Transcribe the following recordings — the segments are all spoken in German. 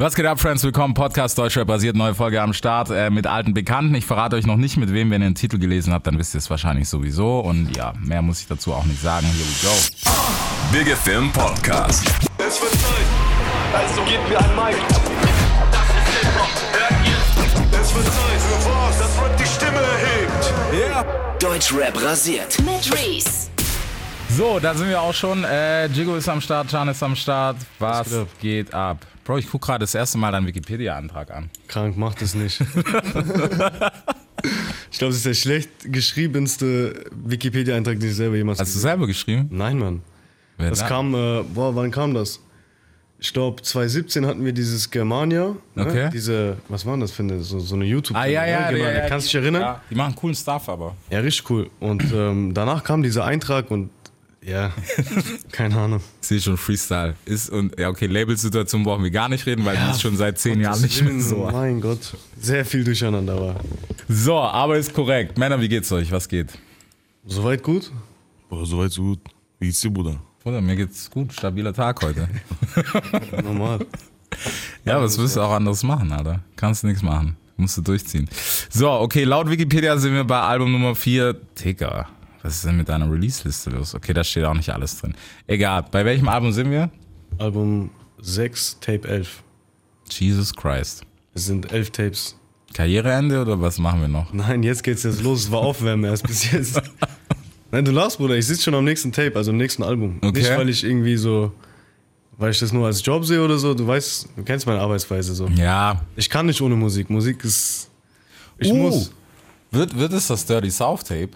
Was geht ab, Friends? Willkommen. Podcast Deutschrap basiert. Neue Folge am Start äh, mit alten Bekannten. Ich verrate euch noch nicht, mit wem, wenn ihr den Titel gelesen habt, dann wisst ihr es wahrscheinlich sowieso. Und ja, mehr muss ich dazu auch nicht sagen. Here we go. Bigger Film Podcast. Es wird Zeit. Also gebt mir ein Mic. Das ist Hip-Hop. Hört ihr? Es wird Zeit für was, das Rap die Stimme erhebt. Deutschrap rasiert. mit Reese. So, da sind wir auch schon. Äh, Jigo ist am Start, Can ist am Start. Was, geht ab? geht ab? Bro, ich gucke gerade das erste Mal deinen Wikipedia-Antrag an. Krank, macht es nicht. ich glaube, es ist der schlecht geschriebenste Wikipedia-Eintrag, den ich selber jemals Hast du selber geschrieben? Nein, Mann. Wer Das da? kam, äh, boah, wann kam das? Ich glaube, 2017 hatten wir dieses Germania. Ne? Okay. Diese, was war das für eine, so, so eine youtube Ah, ja, ja, genau. ja, ja. Kannst du dich erinnern? Ja, Ja, die machen coolen Stuff, aber. richtig cool. Und ähm, danach kam dieser Eintrag und ja, keine Ahnung. Ich sehe schon Freestyle. Ist und ja, okay, Labelsituation brauchen wir gar nicht reden, weil die ist schon seit zehn Jahren Gottes nicht mehr so. Mein Gott, sehr viel durcheinander war. So, aber ist korrekt. Männer, wie geht's euch? Was geht? Soweit gut? Boah, soweit so gut. Wie geht's dir, Bruder? Bruder, mir geht's gut. Stabiler Tag heute. Normal. Ja, was willst du auch anderes machen, Alter? Kannst nichts machen. Musst du durchziehen. So, okay, laut Wikipedia sind wir bei Album Nummer 4. Digga, was ist denn mit deiner Release-Liste los? Okay, da steht auch nicht alles drin. Egal, bei welchem Album sind wir? Album 6, Tape 11. Jesus Christ. Es sind elf Tapes. Karriereende oder was machen wir noch? Nein, jetzt geht's jetzt los. Es war Aufwärmen erst bis jetzt. Nein, du lachst, Bruder. Ich sitze schon am nächsten Tape, also am nächsten Album. Okay. Nicht, weil ich irgendwie so, weil ich das nur als Job sehe oder so. Du weißt, du kennst meine Arbeitsweise so. Ja. Ich kann nicht ohne Musik. Musik ist. Ich Uh, muss. Wird, wird es das Dirty South Tape?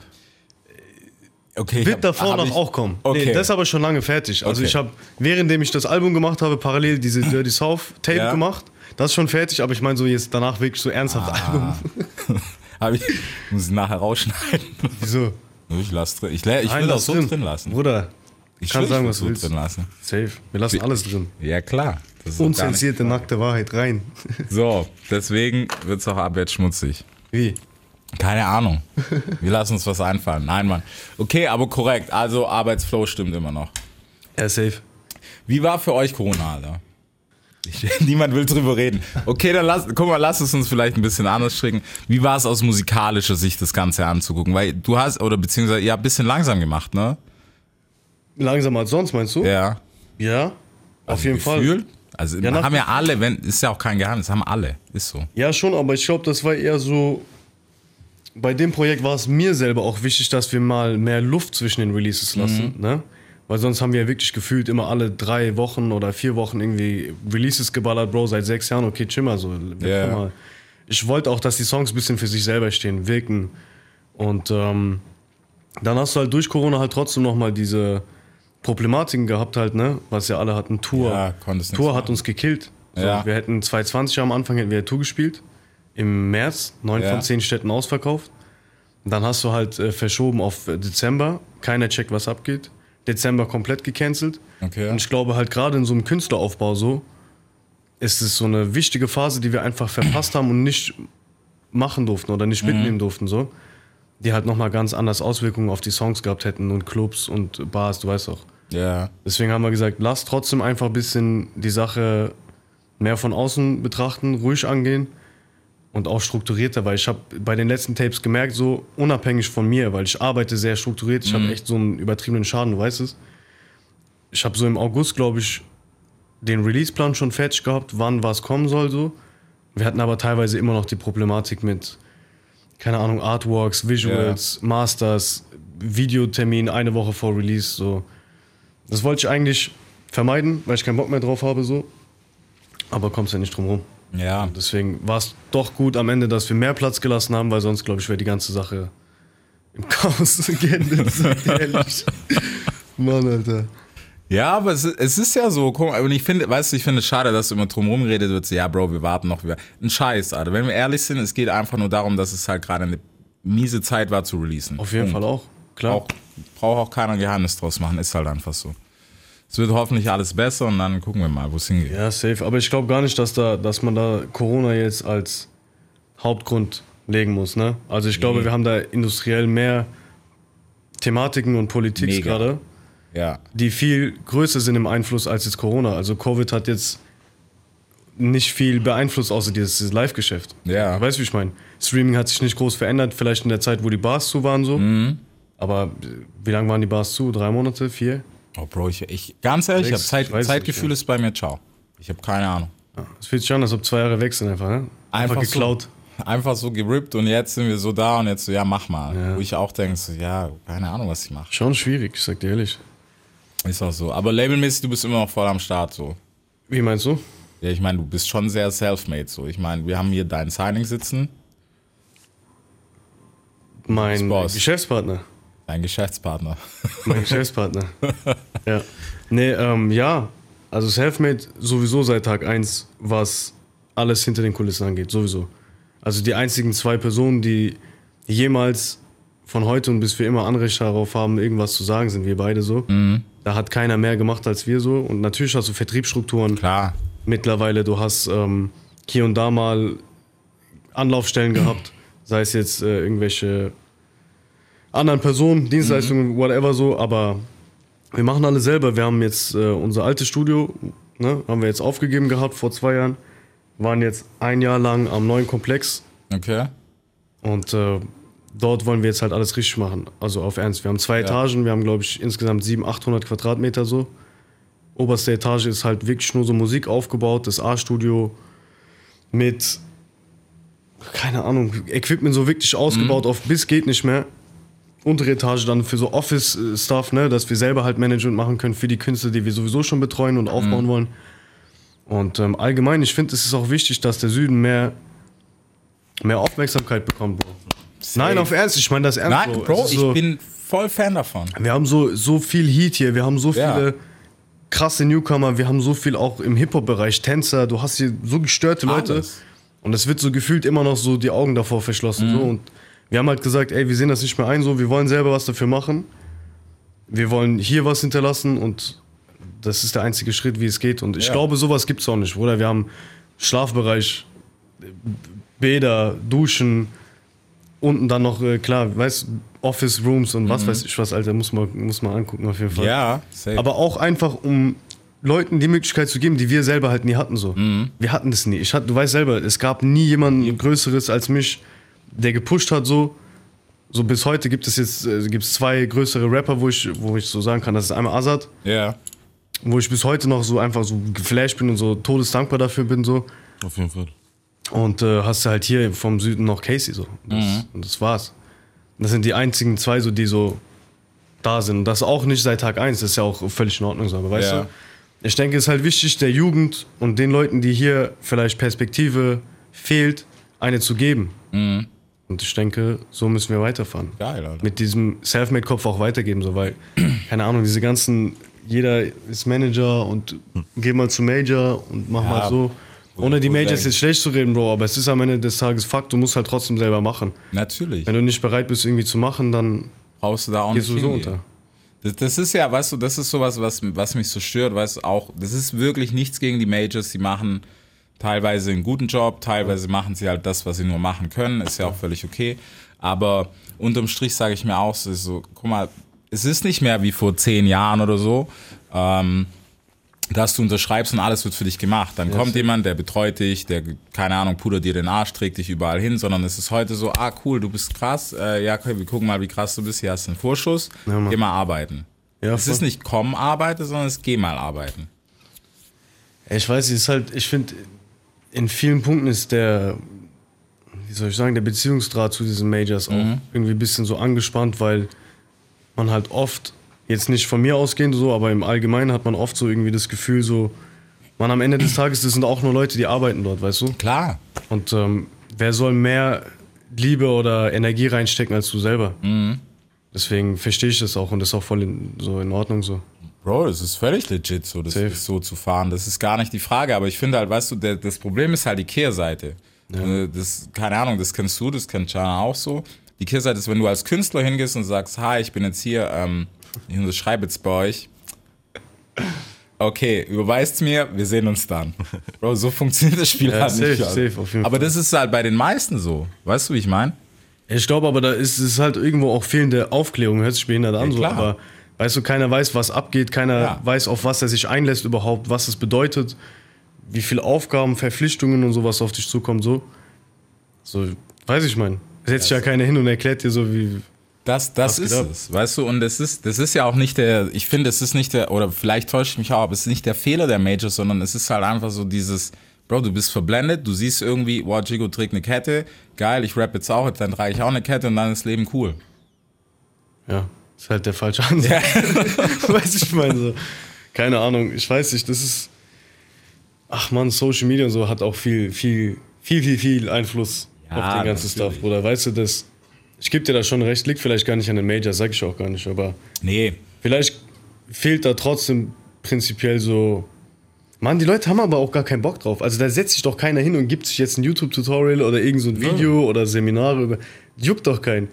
Okay. Wird hab- davor noch ich- auch kommen. Okay. Nee, das ist aber schon lange fertig. Also Okay. ich habe, währenddem ich das Album gemacht habe, parallel diese Dirty South Tape Ja. gemacht. Das ist schon fertig, aber ich meine so jetzt danach wirklich so ernsthaft Ah. Album. Hab ich, muss ich nachher rausschneiden. Wieso? Ich lass drin. Ich, ich Nein, will das so drin, lassen. Bruder, Ich will sagen, was du willst. drin lassen. safe. Wir lassen alles drin. Ja, klar. Unzensierte nackte Wahrheit rein. So, deswegen wird es auch ab jetzt schmutzig. Wie? Keine Ahnung. Wir lassen uns was einfallen. Nein, Mann. Okay, aber korrekt. Also Arbeitsflow stimmt immer noch. Ja, safe. Wie war für euch Corona, Alter? Ich, niemand will drüber reden. Okay, dann lass, guck mal, lass es uns vielleicht ein bisschen anders stricken. Wie war es aus musikalischer Sicht, das Ganze anzugucken? Weil du hast, oder beziehungsweise ihr habt ein bisschen langsam gemacht, ne? Langsamer als sonst, meinst du? Ja. Ja, auf jeden Fall. Gefühlt? Also Ja, haben ja alle, wenn, ist ja auch kein Geheimnis, haben alle. Ist so. Ja, schon, aber ich glaube, das war eher so. Bei dem Projekt war es mir selber auch wichtig, dass wir mal mehr Luft zwischen den Releases lassen, ne? Weil sonst haben wir ja wirklich gefühlt immer alle drei Wochen oder vier Wochen irgendwie Releases geballert, Bro, seit sechs Jahren, okay, chill mal so. Guck mal. Ich wollte auch, dass die Songs ein bisschen für sich selber stehen, wirken. Und ähm, dann hast du halt durch Corona halt trotzdem nochmal diese Problematiken gehabt halt, ne? Was ja alle hatten, Tour. Ja, Tour hat uns gekillt. So, Ja. Wir hätten 2020 am Anfang hätten wir Tour gespielt. Im März, neun Ja. von zehn Städten ausverkauft. Dann hast du halt äh, verschoben auf äh, Dezember. Keiner checkt, was abgeht. Dezember komplett gecancelt. Okay. Und ich glaube halt gerade in so einem Künstleraufbau so, ist es so eine wichtige Phase, die wir einfach verpasst haben und nicht machen durften oder nicht mitnehmen durften so. Die halt nochmal ganz anders Auswirkungen auf die Songs gehabt hätten und Clubs und Bars, du weißt auch. Ja. Deswegen haben wir gesagt, lass trotzdem einfach ein bisschen die Sache mehr von außen betrachten, ruhig angehen und auch strukturierter, weil ich habe bei den letzten Tapes gemerkt, so unabhängig von mir, weil ich arbeite sehr strukturiert, ich habe echt so einen übertriebenen Schaden, du weißt es. Ich habe so im August, glaube ich, den Releaseplan schon fertig gehabt, wann was kommen soll so. Wir hatten aber teilweise immer noch die Problematik mit, keine Ahnung, Artworks, Visuals, Masters, Videotermin eine Woche vor Release, so. Das wollte ich eigentlich vermeiden, weil ich keinen Bock mehr drauf habe, so. Aber kommst ja nicht drum rum. Ja. Deswegen war es doch gut am Ende, dass wir mehr Platz gelassen haben, weil sonst, glaube ich, wäre die ganze Sache im Chaos geendet, sag ich ehrlich. Mann, Alter. Ja, aber es, ist- es ist ja so, guck mal, und ich finde, weißt du, ich finde es schade, dass immer drum rumgeredet wird, so, ja, Bro, wir warten noch. Wir, ein Scheiß, Alter. Wenn wir ehrlich sind, es geht einfach nur darum, dass es halt gerade eine miese Zeit war zu releasen. Auf jeden Punkt. Fall auch, klar. Auch, braucht auch keiner Geheimnis draus machen, ist halt einfach so. Es wird hoffentlich alles besser und dann gucken wir mal, wo es hingeht. Ja, safe. Aber ich glaube gar nicht, dass, da, dass man da Corona jetzt als Hauptgrund legen muss. Ne? Also ich glaube, wir haben da industriell mehr Thematiken und Politik gerade, Ja. die viel größer sind im Einfluss als jetzt Corona. Also Covid hat jetzt nicht viel beeinflusst, außer dieses, dieses Live-Geschäft. Ja. Weißt du, wie ich meine? Streaming hat sich nicht groß verändert, vielleicht in der Zeit, wo die Bars zu waren, so. Mhm. Aber äh, wie lange waren die Bars zu? Drei Monate? Vier? Oh, Bro, ich, ich ganz ehrlich, ich hab Sechs, Zeit, ich Zeitgefühl nicht, ist bei mir ciao. Ich habe keine Ahnung. Es fühlt sich an, als ob zwei Jahre weg sind einfach, ne? Einfach, Einfach so. geklaut. Einfach so gerippt und jetzt sind wir so da und jetzt so, ja, mach mal. Ja. Wo ich auch denke, so, ja, keine Ahnung, was ich mache. Schon schwierig, ich sag dir ehrlich. Ist auch so. Aber labelmäßig, du bist immer noch voll am Start so. Wie meinst du? Ja, ich meine, du bist schon sehr self-made so. Ich meine, wir haben hier dein Signing sitzen, Mein. Geschäftspartner. Dein Geschäftspartner. Mein Geschäftspartner. ja. Nee, ähm, ja. Also Selfmade sowieso seit Tag 1, was alles hinter den Kulissen angeht, sowieso. Also die einzigen zwei Personen, die jemals von heute und bis für immer Anrecht darauf haben, irgendwas zu sagen, sind wir beide so. Da hat keiner mehr gemacht als wir so. Und natürlich hast du Vertriebsstrukturen Klar. mittlerweile. Du hast ähm, hier und da mal Anlaufstellen gehabt, sei es jetzt äh, irgendwelche anderen Personen, Dienstleistungen, whatever so, aber wir machen alles selber. Wir haben jetzt äh, unser altes Studio, ne, haben wir jetzt aufgegeben gehabt vor zwei Jahren, waren jetzt ein Jahr lang am neuen Komplex Okay. und äh, dort wollen wir jetzt halt alles richtig machen. Also auf Ernst. Wir haben zwei Etagen, wir haben glaube ich insgesamt 700, 800 Quadratmeter so. Oberste Etage ist halt wirklich nur so Musik aufgebaut, das A-Studio mit, keine Ahnung, Equipment so wirklich ausgebaut auf bis geht nicht mehr. Untere Etage dann für so Office-Stuff, ne, dass wir selber halt Management machen können für die Künstler, die wir sowieso schon betreuen und aufbauen wollen. Und ähm, allgemein, ich finde, es ist auch wichtig, dass der Süden mehr, mehr Aufmerksamkeit bekommt, Bro. Nein, auf Ernst, ich meine das ernst. Nein, Bro. Bro, ich so, bin voll Fan davon. wir haben so, so viel Heat hier, wir haben so Ja. viele krasse Newcomer, wir haben so viel auch im Hip-Hop-Bereich, Tänzer, du hast hier so gestörte Leute. Alles. Und es wird so gefühlt immer noch so die Augen davor verschlossen. Mhm. So. Und wir haben halt gesagt, ey, wir sehen das nicht mehr ein, so, wir wollen selber was dafür machen. Wir wollen hier was hinterlassen und das ist der einzige Schritt, wie es geht. Und ich Ja. glaube, sowas gibt es auch nicht, Bruder. Wir haben Schlafbereich, Bäder, Duschen, unten dann noch, äh, klar, weißt Office Rooms und was weiß ich was, Alter, muss man, muss man angucken auf jeden Fall. Mhm. Ja, safe. Aber auch einfach, um Leuten die Möglichkeit zu geben, die wir selber halt nie hatten. So. Wir hatten das nie. Ich hatte, du weißt selber, es gab nie jemanden Größeres als mich, der gepusht hat so. So bis heute gibt es jetzt äh, gibt's zwei größere Rapper, wo ich, wo ich so sagen kann, das ist einmal Azad, ja. wo ich bis heute noch so einfach so geflasht bin und so todesdankbar dafür bin so. Auf jeden Fall. Und äh, hast du halt hier vom Süden noch Casey so. Das, Und das war's. Das sind die einzigen zwei, so, die so da sind. Und das auch nicht seit Tag 1, das ist ja auch völlig in Ordnung so. Aber weißt Ja. du, ich denke, es ist halt wichtig, der Jugend und den Leuten, die hier vielleicht Perspektive fehlt, eine zu geben. Und ich denke, so müssen wir weiterfahren. Geil, Alter. Mit diesem Selfmade-Kopf auch weitergeben, so, weil, keine Ahnung, diese ganzen, jeder ist Manager und geh mal zu Major und mach Ja, mal so. Ohne die Majors jetzt schlecht zu reden, Bro, aber es ist am Ende des Tages Fakt, du musst halt trotzdem selber machen. Natürlich. Wenn du nicht bereit bist, irgendwie zu machen, dann Brauchst du da auch gehst nicht du so unter. Das, das ist ja, weißt du, das ist sowas, was, was mich so stört, weißt du, auch, das ist wirklich nichts gegen die Majors, die machen teilweise einen guten Job, teilweise machen sie halt das, was sie nur machen können, ist ja auch völlig okay, aber unterm Strich sage ich mir auch so, so, guck mal, es ist nicht mehr wie vor zehn Jahren oder so, ähm, dass du unterschreibst und alles wird für dich gemacht. Dann kommt jemand, der betreut dich, der, keine Ahnung, pudert dir den Arsch, trägt dich überall hin, sondern es ist heute so, ah cool, du bist krass, äh, ja, okay, wir gucken mal, wie krass du bist, hier hast du einen Vorschuss, Mann. geh mal arbeiten. Ja, es voll. ist nicht komm, arbeite, sondern es geh mal arbeiten. Ja, Ich weiß, es ist halt, ich finde, in vielen Punkten ist der, wie soll ich sagen, der Beziehungsdraht zu diesen Majors auch irgendwie ein bisschen so angespannt, weil man halt oft, jetzt nicht von mir ausgehend so, aber im Allgemeinen hat man oft so irgendwie das Gefühl, so, man am Ende des Tages, das sind auch nur Leute, die arbeiten dort, weißt du? Klar. Und ähm, wer soll mehr Liebe oder Energie reinstecken als du selber? Deswegen verstehe ich das auch und das ist auch voll in, so in Ordnung so. Bro, das ist völlig legit, so, das ist so zu fahren. Das ist gar nicht die Frage, aber ich finde halt, weißt du, der, das Problem ist halt die Kehrseite. Äh, Das, keine Ahnung, das kennst du, das kennt Jana auch so. Die Kehrseite ist, wenn du als Künstler hingehst und sagst, hi, ich bin jetzt hier, ähm, ich unterschreibe jetzt bei euch. Okay, überweist mir, wir sehen uns dann. Bro, so funktioniert das Spiel Ja, halt safe, nicht. Safe, auf jeden aber Fall. das ist halt bei den meisten so. Weißt du, wie ich meine? Ich glaube aber, da ist es halt irgendwo auch fehlende Aufklärung, hört sich behindert an, Ja, so, klar. aber weißt du, keiner weiß, was abgeht, keiner Ja. weiß, auf was er sich einlässt überhaupt, was es bedeutet. wie viel Aufgaben, Verpflichtungen und sowas auf dich zukommt, so. So, weiß ich, mein. Setzt sich ja keiner hin und erklärt dir so, wie. Das, das ist ab? es, weißt du, und das ist, das ist ja auch nicht der, ich finde, es ist nicht der, oder vielleicht täusche ich mich auch, aber es ist nicht der Fehler der Majors, sondern es ist halt einfach so dieses, Bro, du bist verblendet, du siehst irgendwie, wow, Jigo trägt eine Kette, geil, ich rap jetzt auch, dann trage ich auch eine Kette und dann ist Leben cool. Ja, ist halt der falsche Ansatz. weiß ich, mein, so. Keine Ahnung, ich weiß nicht, das ist. Ach man, Social Media und so hat auch viel, viel, viel, viel, viel Einfluss Ja, auf den ganzen natürlich. Stuff, Bruder. Weißt du, das. Ich gebe dir da schon recht, liegt vielleicht gar nicht an den Majors, sag ich auch gar nicht, aber Nee, vielleicht fehlt da trotzdem prinzipiell so. Mann, die Leute haben aber auch gar keinen Bock drauf. Also da setzt sich doch keiner hin und gibt sich jetzt ein YouTube-Tutorial oder irgend so ein Video oder Seminare über. Juckt doch keinen.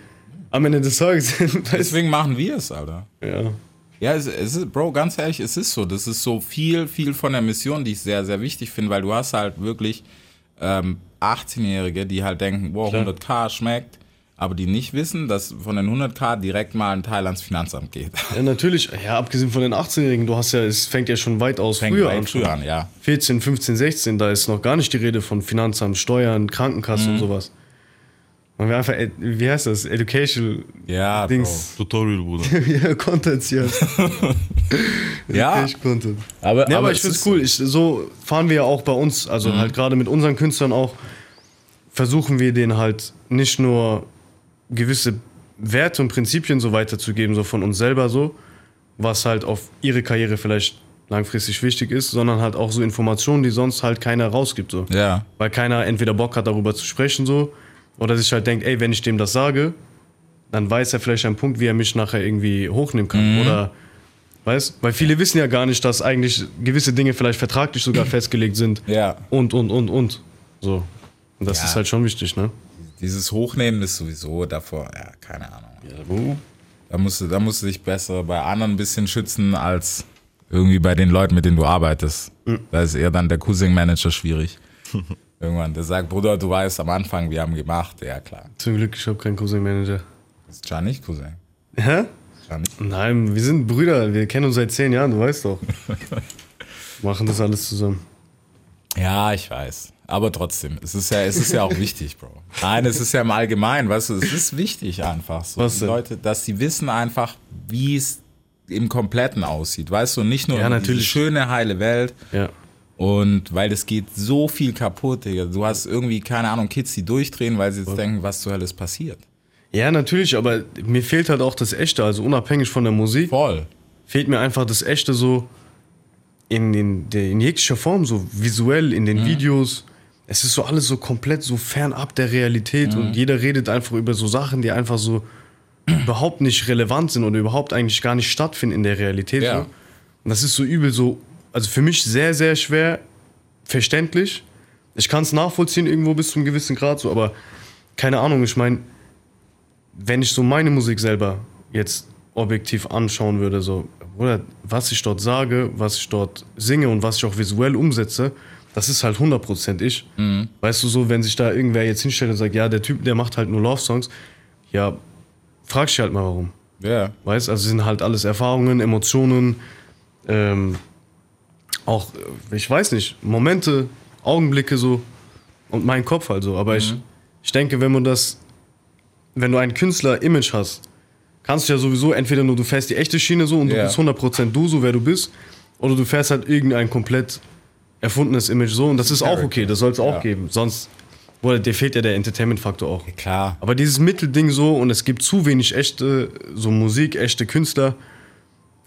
Am Ende des Tages, deswegen machen wir es, Alter. ja. Ja, es, es ist, Bro, ganz ehrlich, es ist so. Das ist so viel, viel von der Mission, die ich sehr, sehr wichtig finde, weil du hast halt wirklich ähm, 18-Jährige, die halt denken, wow, Klar. 100k schmeckt, aber die nicht wissen, dass von den 100k direkt mal ein Teil ans Finanzamt geht. Ja, natürlich. Ja, abgesehen von den 18-Jährigen, du hast ja, es fängt ja schon weitaus Fängt früher weit an. früher an, ja. 14, 15, 16, da ist noch gar nicht die Rede von Finanzamt, Steuern, Krankenkasse Mhm. und sowas. Man will einfach, wie heißt das? Educational Ja, Dings. Tutorial, Bruder. ja, Content hier. Ja. Education Content. Aber, Ja, aber, ich es find's cool. Ich, so fahren wir ja auch bei uns, also Mhm. halt gerade mit unseren Künstlern auch, versuchen wir denen halt nicht nur gewisse Werte und Prinzipien so weiterzugeben, so von uns selber so, was halt auf ihre Karriere vielleicht langfristig wichtig ist, sondern halt auch so Informationen, die sonst halt keiner rausgibt. So. Ja, Weil keiner entweder Bock hat, darüber zu sprechen, so, oder sich halt denkt, ey, wenn ich dem das sage, dann weiß er vielleicht einen Punkt, wie er mich nachher irgendwie hochnehmen kann. Mhm. Oder, weißt Weil viele wissen ja gar nicht, dass eigentlich gewisse Dinge vielleicht vertraglich sogar festgelegt sind. ja. Und, und, und, und. So. Und das Ja. ist halt schon wichtig, ne? Dieses Hochnehmen ist sowieso davor, ja, keine Ahnung. Da musst, du, da musst du dich besser bei anderen ein bisschen schützen als irgendwie bei den Leuten, mit denen du arbeitest. Da ist eher dann der Cousin-Manager schwierig. Irgendwann, der sagt, Bruder, du weißt am Anfang, wir haben gemacht. Ja, klar. Zum Glück, ich habe keinen Cousin-Manager. Ist Can nicht Cousin. Hä? Nein, wir sind Brüder, wir kennen uns seit zehn Jahren, du weißt doch. Machen das alles zusammen. Ja, ich weiß. Aber trotzdem, es ist ja, es ist ja auch wichtig, Bro. Nein, es ist ja im Allgemeinen, weißt du, es ist wichtig einfach. So, Was die denn? Leute, dass sie wissen einfach, wie es im Kompletten aussieht, weißt du, nicht nur Ja, natürlich. schöne, heile Welt. Ja. Und weil es geht so viel kaputt, Digga. Du hast irgendwie, keine Ahnung, Kids, die durchdrehen, weil sie jetzt denken, was zur Hölle ist passiert. Ja, natürlich, aber mir fehlt halt auch das Echte, also unabhängig von der Musik. Voll. fehlt mir einfach das Echte so in, in, in jeglicher Form, so visuell, in den Videos. Es ist so alles so komplett so fernab der Realität und jeder redet einfach über so Sachen, die einfach so überhaupt nicht relevant sind oder überhaupt eigentlich gar nicht stattfinden in der Realität. Ja. So. Und das ist so übel so, also für mich sehr, sehr schwer verständlich. Ich kann es nachvollziehen irgendwo bis zu einem gewissen Grad so, aber keine Ahnung, ich meine, wenn ich so meine Musik selber jetzt objektiv anschauen würde, so, oder was ich dort sage, was ich dort singe und was ich auch visuell umsetze, das ist halt 100% ich. Weißt du, so, wenn sich da irgendwer jetzt hinstellt und sagt, ja, der Typ, der macht halt nur Love-Songs, ja, frag dich halt mal warum. Ja. Weißt also sind halt alles Erfahrungen, Emotionen, ähm, auch, äh, ich weiß nicht, Momente, Augenblicke so und mein Kopf halt so. Aber ich, ich denke, wenn man das, wenn du ein Künstler-Image hast, kannst du ja sowieso entweder nur du fährst die echte Schiene so und du Ja. bist 100% du, so wer du bist, oder du fährst halt irgendein komplett erfundenes Image so und das ist auch okay, das soll es auch Ja. geben. Sonst, boah, dir fehlt ja der Entertainment-Faktor auch. Klar. Aber dieses Mittelding so und es gibt zu wenig echte, so Musik, echte Künstler.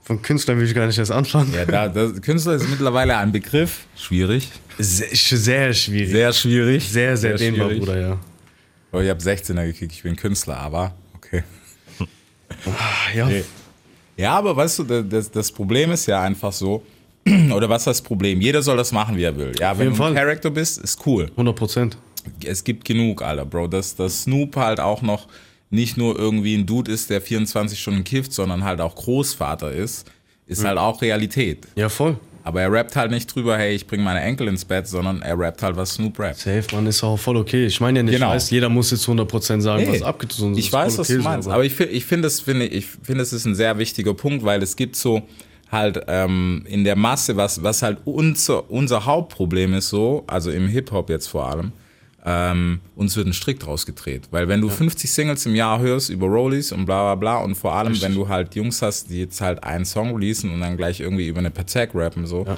Von Künstlern will ich gar nicht erst anfangen. Ja, da, das, Künstler ist mittlerweile ein Begriff. Schwierig. Sehr, sehr schwierig. Sehr schwierig. sehr, sehr, dehnbar, schwierig. Bruder, ja. Oh, ich habe 16er gekriegt, ich bin Künstler, aber okay. Ja, Nee. Ja, aber weißt du, das, das Problem ist ja einfach so, oder was ist das Problem? Jeder soll das machen, wie er will. Ja, wenn jeden du ein. Charakter bist, ist cool. 100 Prozent. Es gibt genug, Alter, Bro. Dass, dass Snoop halt auch noch nicht nur irgendwie ein Dude ist, der 24 Stunden kifft, sondern halt auch Großvater ist, ist halt auch Realität. Ja, voll. Aber er rappt halt nicht drüber, hey, ich bringe meine Enkel ins Bett, sondern er rappt halt, was Snoop rappt. Safe, man, ist auch voll okay. Ich meine ja nicht, Genau. weiß, jeder muss jetzt 100 Prozent sagen, Nee, was abgezogen ist. Ich weiß, was okay du meinst, aber ich, ich finde, es finde ich finde, es ist ein sehr wichtiger Punkt, weil es gibt so halt ähm, in der Masse, was, was halt unser, unser Hauptproblem ist so, also im Hip-Hop jetzt vor allem, ähm, uns wird ein Strick draus gedreht. Weil wenn du 50 Singles im Jahr hörst über Rollies und bla bla bla und vor allem, wenn du halt Jungs hast, die jetzt halt einen Song releasen und dann gleich irgendwie über eine Patek rappen, so, Ja.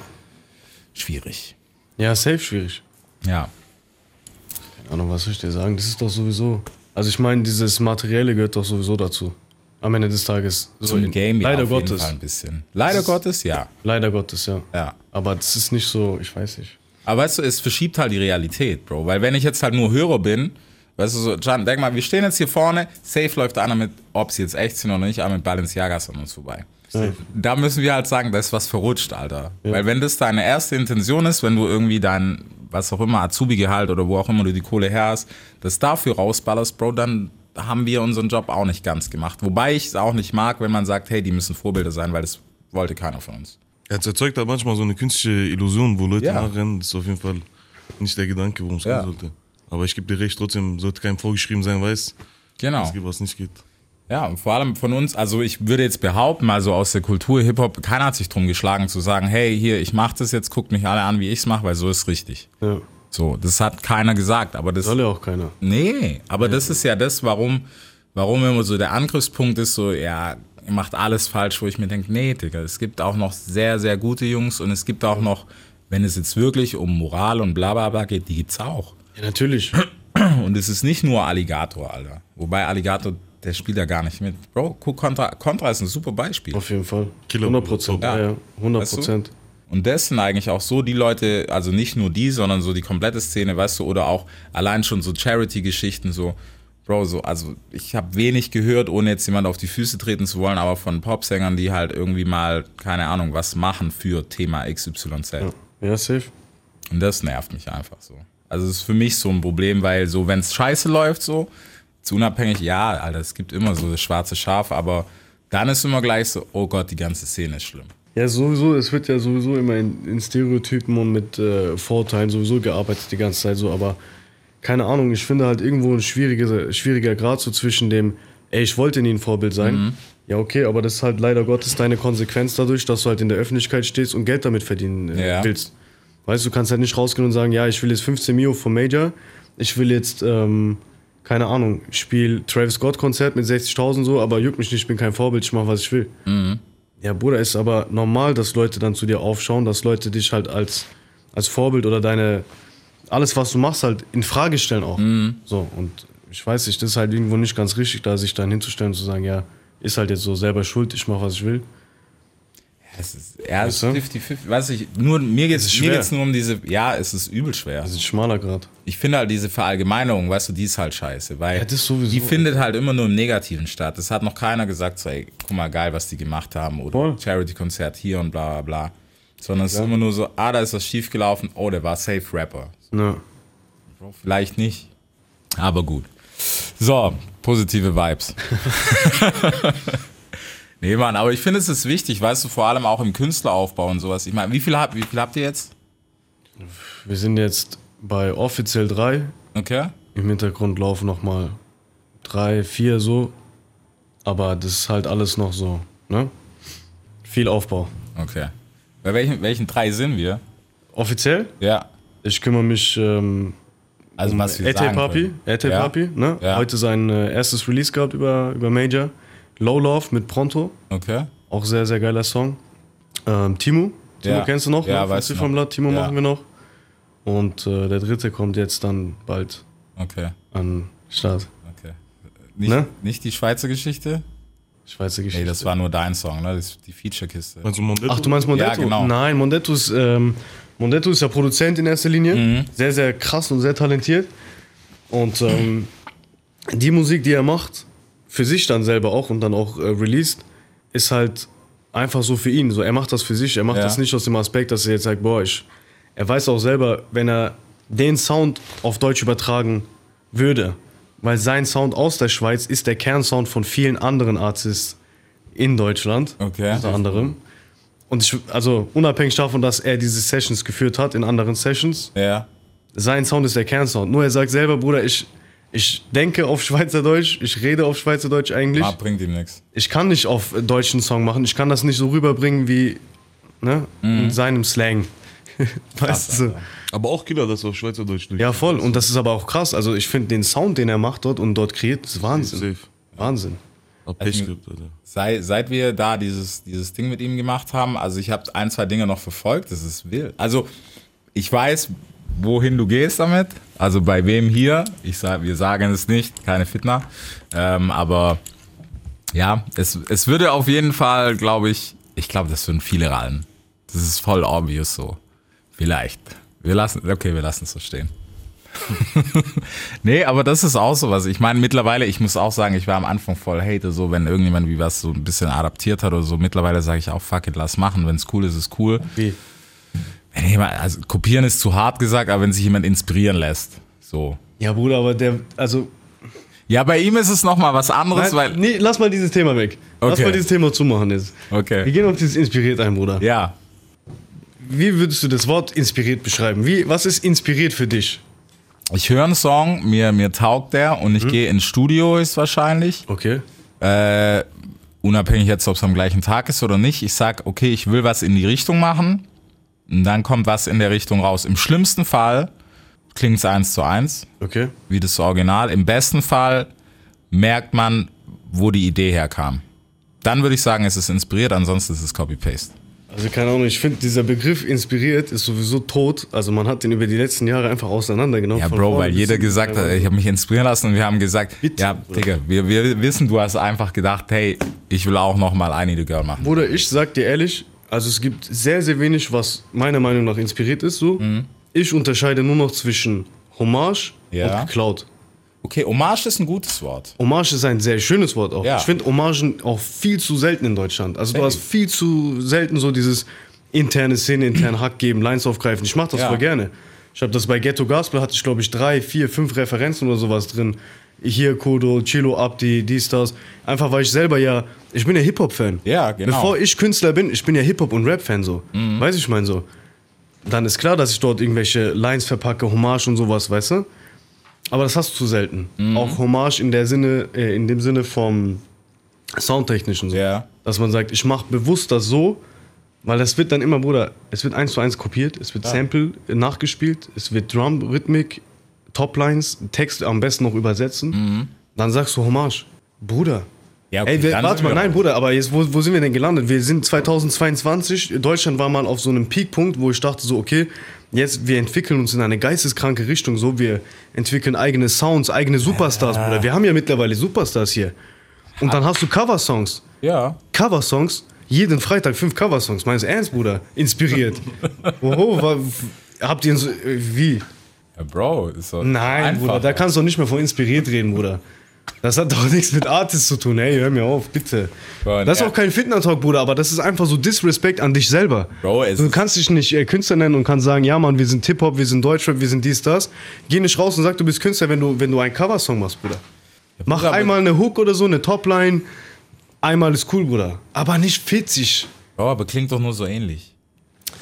schwierig. Ja, safe schwierig. Ja. Keine Ahnung, was soll ich dir sagen? Das ist doch sowieso. Also ich meine, dieses Materielle gehört doch sowieso dazu. Am Ende des Tages. So Zum Game ja leider jeden Gottes. Ein bisschen. Leider Gottes, ja. Leider Gottes, ja. Ja. Aber das ist nicht so, ich weiß nicht. Aber weißt du, es verschiebt halt die Realität, Bro. Weil wenn ich jetzt halt nur Hörer bin, weißt du so, Can, denk mal, wir stehen jetzt hier vorne, safe läuft einer mit, ob sie jetzt echt sind oder nicht, aber mit Balenciagas an uns vorbei. Da müssen wir halt sagen, da ist was verrutscht, Alter. Weil wenn das deine erste Intention ist, wenn du irgendwie dein, was auch immer, Azubi-Gehalt oder wo auch immer du die Kohle her hast, das dafür rausballerst, Bro, dann haben wir unseren Job auch nicht ganz gemacht. Wobei ich es auch nicht mag, wenn man sagt, hey, die müssen Vorbilder sein, weil das wollte keiner von uns. Ja, es erzeugt halt manchmal so eine künstliche Illusion, wo Leute Ja. nachrennen. Das ist auf jeden Fall nicht der Gedanke, worum es Ja. gehen sollte. Aber ich gebe dir recht, trotzdem sollte kein vorgeschrieben sein, weiß, Genau. was geht, was nicht geht. Ja, und vor allem von uns, also ich würde jetzt behaupten, also aus der Kultur Hip-Hop, keiner hat sich drum geschlagen zu sagen, hey, hier, ich mach das jetzt, guckt mich alle an, wie ich's mache, weil so ist richtig. Ja. So, das hat keiner gesagt, aber das, Soll ja auch keiner. nee, aber das ist ja das, warum, warum immer so der Angriffspunkt ist, so, ja, macht alles falsch, wo ich mir denke, nee, Digga, es gibt auch noch sehr, sehr gute Jungs und es gibt auch noch, wenn es jetzt wirklich um Moral und bla bla bla geht, die gibt's auch. Ja, natürlich. Und es ist nicht nur Alligator, Alter. Wobei Alligator, der spielt da gar nicht mit. Bro, guck, Contra, Contra ist ein super Beispiel. Auf jeden Fall. Killer 100 Prozent. Ja. Ja, ja. 100 Weißt Prozent. Und das sind eigentlich auch so die Leute, also nicht nur die, sondern so die komplette Szene, weißt du, oder auch allein schon so Charity-Geschichten, so, Bro, so, also ich habe wenig gehört, ohne jetzt jemand auf die Füße treten zu wollen, aber von Popsängern, die halt irgendwie mal, keine Ahnung, was machen für Thema XYZ. Ja. ja, safe. Und das nervt mich einfach so. Also es ist für mich so ein Problem, weil so, wenn es scheiße läuft, so, zu unabhängig, ja, Alter, es gibt immer so das schwarze Schaf, aber dann ist immer gleich so, oh Gott, die ganze Szene ist schlimm. Ja, sowieso, es wird ja sowieso immer in, in Stereotypen und mit äh, Vorurteilen sowieso gearbeitet die ganze Zeit so, aber keine Ahnung, ich finde halt irgendwo ein schwieriger, schwieriger Grad so zwischen dem, ey, ich wollte nie ein Vorbild sein. Mhm. Ja, okay, aber das ist halt leider Gottes deine Konsequenz dadurch, dass du halt in der Öffentlichkeit stehst und Geld damit verdienen äh, Ja. willst. Weißt du, du kannst halt nicht rausgehen und sagen, ja, ich will jetzt 15 Mio vom Major, ich will jetzt, ähm, keine Ahnung, ich spiele Travis Scott Konzert mit 60.000 so, aber juckt mich nicht, ich bin kein Vorbild, ich mache, was ich will. Ja, Bruder, ist aber normal, dass Leute dann zu dir aufschauen, dass Leute dich halt als, als Vorbild oder deine, alles, was du machst, halt in Frage stellen auch. So, und ich weiß nicht, das ist halt irgendwo nicht ganz richtig, da sich dann hinzustellen und zu sagen, ja, ist halt jetzt so selber schuld, ich mach, was ich will. Es ist, ja, es ist Weißt du? 50-50. Weiß ich, nur, mir geht es schwer. geht's nur um diese, ja, es ist übel schwer. Das ist ein schmaler Grad. Ich finde halt diese Verallgemeinerung, weißt du, die ist halt scheiße, weil Ja, die findet halt immer nur im Negativen statt. Das hat noch keiner gesagt, so, ey, guck mal, geil, was die gemacht haben oder. Charity-Konzert hier und bla bla bla. Sondern es ist immer nur so, ah, da ist was schiefgelaufen, oh, der war Safe Rapper. Ja. Vielleicht nicht, aber gut. So, positive Vibes. nee, Mann, aber ich finde, es ist wichtig, weißt du, vor allem auch im Künstleraufbau und sowas. Ich meine, wie viel, habt- wie viel habt ihr jetzt? Wir sind jetzt bei offiziell drei. Okay. Im Hintergrund laufen nochmal drei, vier so. Aber das ist halt alles noch so, ne? Viel Aufbau. Okay. Bei welchen, welchen drei sind wir? Offiziell? Ja. Ich kümmere mich ähm, Also um was wir Ete sagen Papi. Ete Ja. Papi, ne? Ja. Heute sein äh, erstes Release gehabt über, über Major. Low Love mit Pronto. Okay. Auch sehr, sehr geiler Song. Ähm, Timo. Timo Ja. kennst du noch? Ja, ne? weiß Von ich vom. Blatt. Timo machen wir noch. Und äh, der dritte kommt jetzt dann bald Okay. an Start. Okay. Nicht, Ne? nicht die Schweizer Geschichte? Schweizer Geschichte. Nee, das war nur dein Song, ne? Das ist die Feature-Kiste. Mondetto? Ach, du meinst Mondetto? Ja, genau. Nein, Mondetto ist, ähm, Mondetto ist ja Produzent in erster Linie. Mhm. Sehr, sehr krass und sehr talentiert. Und ähm, die Musik, die er macht, für sich dann selber auch und dann auch äh, released, ist halt einfach so für ihn. So, er macht das für sich. Er macht Ja. das nicht aus dem Aspekt, dass er jetzt sagt, boah, ich. Er weiß auch selber, wenn er den Sound auf Deutsch übertragen würde, weil sein Sound aus der Schweiz ist der Kernsound von vielen anderen Artists in Deutschland. Okay. Unter anderem. Und ich, also unabhängig davon, dass er diese Sessions geführt hat in anderen Sessions, Ja. sein Sound ist der Kernsound. Nur er sagt selber, Bruder, ich, Ich denke auf Schweizerdeutsch, ich rede auf Schweizerdeutsch eigentlich. Ah, bringt ihm nichts. Ich kann nicht auf deutschen Song machen. Ich kann das nicht so rüberbringen wie ne, in seinem Slang. weißt du? Aber auch Killer, das auf Schweizerdeutsch durch. Ja, voll. Und das ist aber auch krass. Also ich finde den Sound, den er macht dort und dort kreiert, ist Wahnsinn. Safe. Wahnsinn. Hab Pech gehabt, Alter. Sei, seit wir da dieses, dieses Ding mit ihm gemacht haben, also ich habe ein, zwei Dinge noch verfolgt, das ist wild. Also ich weiß, wohin du gehst damit, also bei wem hier, ich sag, wir sagen es nicht, keine Fitner, ähm, aber ja, es, es würde auf jeden Fall, glaube ich, ich glaube, das würden viele rallen. Das ist voll obvious so. Vielleicht. Wir lassen, okay, wir lassen es so stehen. nee, aber das ist auch so was. Ich meine, mittlerweile, ich muss auch sagen, ich war am Anfang voll hate, so wenn irgendjemand wie was so ein bisschen adaptiert hat oder so. Mittlerweile sage ich auch, fuck it, lass machen. Wenn es cool ist, ist cool. Wie? Wenn jemand, also kopieren ist zu hart gesagt, aber wenn sich jemand inspirieren lässt. So. Ja, Bruder, aber der, also. Ja, bei ihm ist es nochmal was anderes, Nein, weil. nee, lass mal dieses Thema weg. Lass Okay. mal dieses Thema zumachen jetzt. Wir Okay. gehen auf dieses inspiriert ein, Bruder. Ja. Wie würdest du das Wort inspiriert beschreiben? Wie, was ist inspiriert für dich? Ich höre einen Song, mir, mir taugt der und ich gehe ins Studio höchstwahrscheinlich. Okay. Äh, unabhängig jetzt, ob es am gleichen Tag ist oder nicht. Ich sag, okay, ich will was in die Richtung machen. Und dann kommt was in der Richtung raus. Im schlimmsten Fall klingt es eins zu eins, Okay. wie das Original. Im besten Fall merkt man, wo die Idee herkam. Dann würde ich sagen, es ist inspiriert, ansonsten ist es Copy-Paste. Also keine Ahnung, ich finde, dieser Begriff inspiriert ist sowieso tot. Also man hat den über die letzten Jahre einfach auseinandergenommen. Ja, Bro, weil jeder gesagt hat, ich habe mich inspirieren lassen und wir haben gesagt, Bitte, ja. Digga, wir, wir wissen, du hast einfach gedacht, hey, ich will auch nochmal I Need a Girl machen. Bruder, ich sag dir ehrlich, also es gibt sehr, sehr wenig, was meiner Meinung nach inspiriert ist. So. Mhm. Ich unterscheide nur noch zwischen Hommage Ja. und geklaut. Okay, Hommage ist ein gutes Wort. Hommage ist ein sehr schönes Wort auch. Ja. Ich finde Hommagen auch viel zu selten in Deutschland. Also du Safe. hast viel zu selten so dieses interne Szene, intern Hack geben, Lines aufgreifen. Ich mache das Ja. voll gerne. Ich habe das bei Ghetto Gospel, hatte ich glaube ich drei, vier, fünf Referenzen oder sowas drin. Hier Kodo, Chilo, Abdi, dies, das. Einfach weil ich selber ja, ich bin ja Hip-Hop-Fan. Ja, genau. Bevor ich Künstler bin, ich bin ja Hip-Hop- und Rap-Fan so. Mhm. Weiß ich mein so. Dann ist klar, dass ich dort irgendwelche Lines verpacke, Hommage und sowas, weißt du? Aber das hast du zu selten. Mhm. Auch Hommage in, der Sinne, äh, in dem Sinne vom Soundtechnischen. So. Ja. Dass man sagt, ich mache bewusst das so, weil das wird dann immer, Bruder, es wird eins zu eins kopiert, es wird Sample äh, nachgespielt, es wird Drum, Rhythmik, Toplines, Text am besten noch übersetzen. Dann sagst du Hommage. Bruder. Mhm. Ja, okay, Ey, wir, warte mal, nein. Bruder, aber jetzt, wo, wo sind wir denn gelandet? Wir sind 2022, Deutschland war mal auf so einem Peakpunkt, wo ich dachte so, okay, jetzt, wir entwickeln uns in eine geisteskranke Richtung, so, wir entwickeln eigene Sounds, eigene Superstars, Bruder. Wir haben ja mittlerweile Superstars hier. Und dann hast du Coversongs. Ja. Coversongs, jeden Freitag fünf Coversongs, meines Ernst, Bruder, inspiriert. Oho, wa- habt ihr so, äh, wie? ja Bro, ist so Nein, einfach. Bruder, da kannst du doch nicht mehr von inspiriert reden, Bruder. Das hat doch nichts mit Artist zu tun. Ey, hör mir auf, bitte. Bro, Das ist ja. auch kein Fitner-Talk, Bruder, aber das ist einfach so Disrespect an dich selber. Bro, du kannst dich nicht äh, Künstler nennen und kannst sagen, ja, Mann, wir sind Hip-Hop, wir sind Deutschrap, wir sind dies, das. Geh nicht raus und sag, du bist Künstler, wenn du, wenn du einen Coversong machst, Bruder. Mach Bruder, einmal eine Hook oder so, eine Topline. Einmal ist cool, Bruder. Aber nicht 40. Bro, aber klingt doch nur so ähnlich.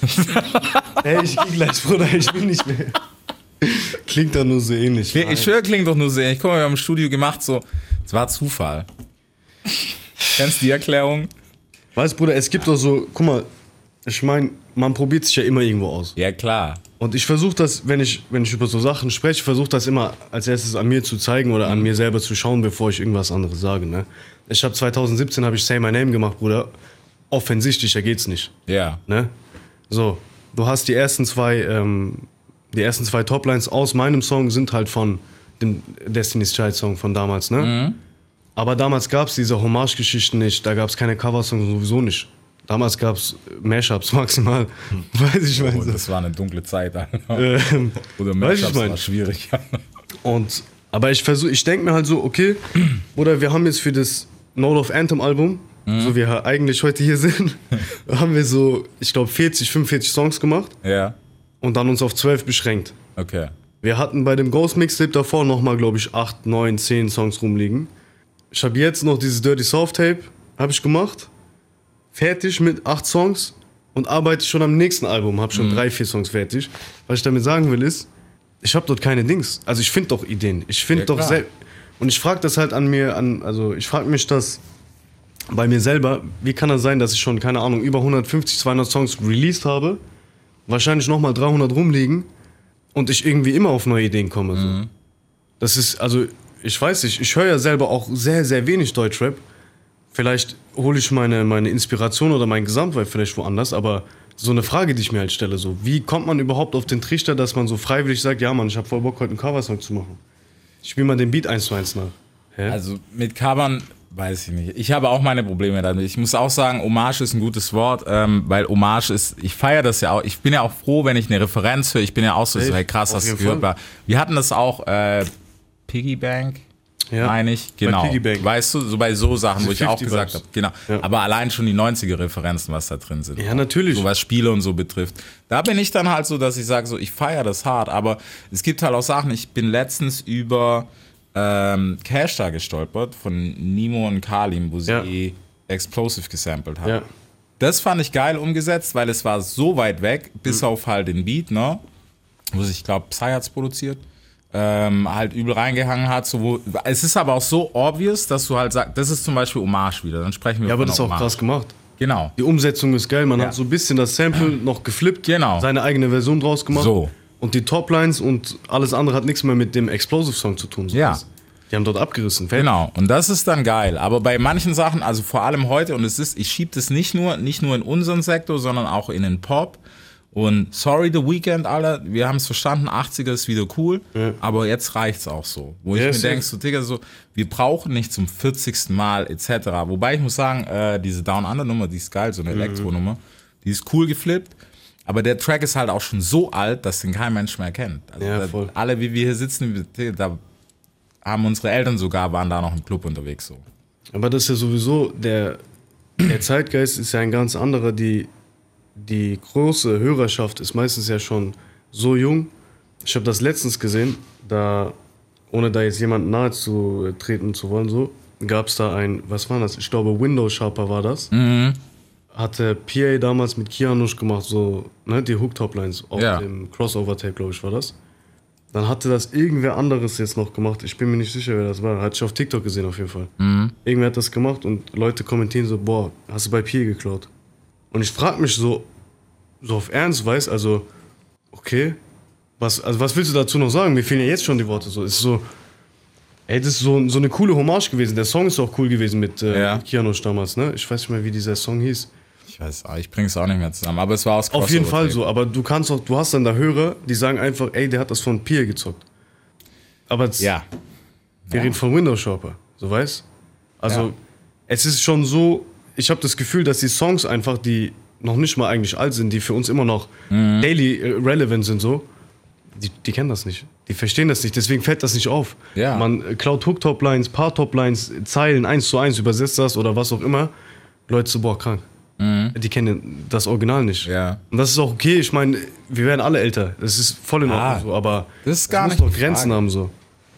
Ey, ich geh gleich, Bruder, ich will nicht mehr. Klingt da nur so ähnlich. Ich, ich schwöre, klingt doch nur so ähnlich. Guck mal, wir haben im Studio gemacht, so, es war Zufall. Kennst du die Erklärung? Weißt Bruder, es gibt doch so, guck mal, ich meine, man probiert sich ja immer irgendwo aus. Ja, klar. Und ich versuche das, wenn ich, wenn ich über so Sachen spreche, versuche das immer als erstes an mir zu zeigen oder an mir selber zu schauen, bevor ich irgendwas anderes sage. Ne? Ich habe 2017 habe ich Say My Name gemacht, Bruder. Offensichtlicher geht's nicht. Ja. Ne? So, du hast die ersten zwei, ähm, die ersten zwei Toplines aus meinem Song sind halt von dem Destiny's Child Song von damals, ne? Aber damals gab es diese Hommage-Geschichten nicht, da gab es keine Coversongs sowieso nicht. Damals gab es Mashups maximal. Weiß ich Oh, das war eine dunkle Zeit. Alter. Ähm, Oder weiß ich mein. war schwierig. Und, aber ich versuche, ich denke mir halt so, okay, oder wir haben jetzt für das Note of Anthem Album, so wie wir eigentlich heute hier sind, haben wir so, ich glaube 40, 45 Songs gemacht ja. Und dann uns auf 12 beschränkt. Okay. Wir hatten bei dem Ghost Mixtape davor nochmal, glaube ich, 8, 9, 10 Songs rumliegen. Ich habe jetzt noch dieses Dirty Soft Tape, habe ich gemacht. Fertig mit 8 Songs und arbeite schon am nächsten Album, habe schon drei, vier Songs fertig. Was ich damit sagen will ist, ich habe dort keine Dings. Also ich finde doch Ideen. Ich finde Ja, doch selbst. Und ich frage das halt an mir, an, also ich frage mich das bei mir selber, wie kann das sein, dass ich schon, keine Ahnung, über 150, 200 Songs released habe, wahrscheinlich nochmal 300 rumliegen und ich irgendwie immer auf neue Ideen komme. So. Mhm. Das ist, also ich weiß nicht, ich höre ja selber auch sehr, sehr wenig Deutschrap. Vielleicht hole ich meine, meine Inspiration oder mein Gesamtvibe vielleicht woanders, aber so eine Frage, die ich mir halt stelle, so, wie kommt man überhaupt auf den Trichter, dass man so freiwillig sagt, ja Mann, ich habe voll Bock, heute einen Coversong zu machen. Ich spiele mal den Beat eins zu eins nach. Hä? Also mit Covern weiß ich nicht. Ich habe auch meine Probleme damit. Ich muss auch sagen, Hommage ist ein gutes Wort, ähm, weil Hommage ist, ich feiere das ja auch. Ich bin ja auch froh, wenn ich eine Referenz höre. Ich bin ja auch so, so Safe, hey krass, hast du gehört. War- Wir hatten das auch, äh, Piggy Bank, Ja. meine ich. Genau. Weißt du, so bei so Sachen, wo ich auch 50 gesagt habe, genau. Ja. Aber allein schon die 90er-Referenzen, was da drin sind. Ja, natürlich. So was Spiele und so betrifft. Da bin ich dann halt so, dass ich sage, so, ich feiere das hart, aber es gibt halt auch Sachen, ich bin letztens über ähm, Cash da gestolpert von Nemo und Kalim, wo sie Ja. Explosive gesampelt haben. Ja. Das fand ich geil umgesetzt, weil es war so weit weg, bis Mhm. auf halt den Beat, ne? Wo sich, ich glaube, Psy hat's produziert. Ähm, halt übel reingehangen hat. So, wo, es ist aber auch so obvious, dass du halt sagst, das ist zum Beispiel Hommage wieder. Dann sprechen wir Ja, aber das ist auch Hommage. krass gemacht. Genau. Die Umsetzung ist geil. Man Ja. hat so ein bisschen das Sample noch geflippt, Genau. seine eigene Version draus gemacht. So. Und die Toplines und alles andere hat nichts mehr mit dem Explosive-Song zu tun. So Ja. was. Die haben dort abgerissen. Fertig. Genau, und das ist dann geil. Aber bei manchen Sachen, also vor allem heute, und es ist, ich schiebe das nicht nur, nicht nur in unseren Sektor, sondern auch in den Pop. Und sorry, The Weeknd, Alter, wir haben es verstanden, 80er ist wieder cool, aber jetzt reicht's auch so. Wo Ja, ich mir denke, so, Digga, so, wir brauchen nicht zum 40. Mal etc. Wobei ich muss sagen, äh, diese Down Under Nummer, die ist geil, so eine Mhm. Elektro-Nummer, die ist cool geflippt. Aber der Track ist halt auch schon so alt, dass den kein Mensch mehr kennt. Also Ja, voll. alle, wie wir hier sitzen, da haben unsere Eltern sogar, waren da noch im Club unterwegs so. Aber das ist ja sowieso, der, der Zeitgeist ist ja ein ganz anderer. Die, die große Hörerschaft ist meistens ja schon so jung. Ich habe das letztens gesehen, da, ohne da jetzt jemand nahe zu treten zu wollen, so, gab es da ein, was war das? Ich glaube, Window Sharper war das. Hatte PA damals mit Kianush gemacht, so, ne, die Hook-Top-Lines auf Ja. dem Crossover-Tape, glaube ich, war das. Dann hatte das irgendwer anderes jetzt noch gemacht. Ich bin mir nicht sicher, wer das war. Hatte ich auf TikTok gesehen, auf jeden Fall. Irgendwer hat das gemacht und Leute kommentieren so, boah, hast du bei Pi geklaut? Und ich frage mich so, so auf Ernst, weiß, also, okay, was, also was willst du dazu noch sagen? Mir fehlen ja jetzt schon die Worte. So, es ist so, ey, das ist so, so eine coole Hommage gewesen. Der Song ist auch cool gewesen mit, äh, Ja. mit Kianosch damals, ne? Ich weiß nicht mehr, wie dieser Song hieß. Ich weiß, ich bringe es auch nicht mehr zusammen, aber es war aus Auf jeden Fall so, aber du kannst auch, du hast dann da Hörer, die sagen einfach, ey, der hat das von Pierre gezockt. Aber Ja, wir reden von Windows Shopper, so weißt? Also, Ja. es ist schon so, ich habe das Gefühl, dass die Songs einfach, die noch nicht mal eigentlich alt sind, die für uns immer noch Mhm. daily äh, relevant sind, so, die, die kennen das nicht. Die verstehen das nicht, deswegen fällt das nicht auf. Ja. Man äh, klaut Hook-Top-Lines, Paar-Top-Lines, Zeilen eins zu eins, übersetzt das oder was auch immer. Leute boah, krank. Die kennen das Original nicht. Mhm. Ja. Und das ist auch okay. Ich meine, wir werden alle älter. Das ist voll in Ordnung Ah, so. Aber das ist gar nicht muss doch Grenzen haben so.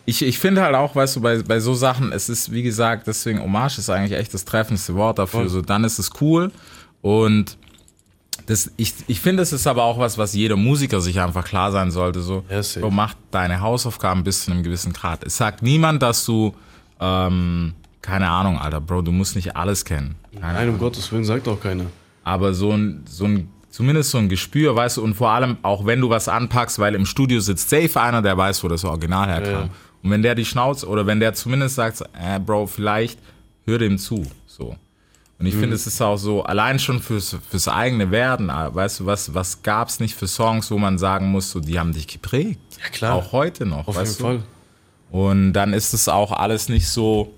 Ich, ich finde halt auch, weißt du, bei, bei so Sachen, es ist, wie gesagt, deswegen Hommage ist eigentlich echt das treffendste Wort dafür. Voll. So, dann ist es cool. Und das, ich, ich finde, es ist aber auch was, was jeder Musiker sich einfach klar sein sollte. So, safe. so mach deine Hausaufgaben bis zu einem gewissen Grad. Es sagt niemand, dass du, ähm, keine Ahnung, Alter, Bro, du musst nicht alles kennen. Keine Nein, um Gottes Willen sagt auch keiner. aber so ein, so ein, zumindest so ein Gespür, weißt du, und vor allem auch wenn du was anpackst, weil im Studio sitzt safe einer, der weiß, wo das Original herkam. Ja, ja. Und wenn der die Schnauze, oder wenn der zumindest sagt, äh, Bro, vielleicht hör dem zu, so. Und ich Mhm. finde, es ist auch so, allein schon fürs, fürs eigene Werden, äh, weißt du, was, was gab's nicht für Songs, wo man sagen muss, so, die haben dich geprägt. Ja, klar. Auch heute noch, Auf jeden du? Fall. Und dann ist es auch alles nicht so,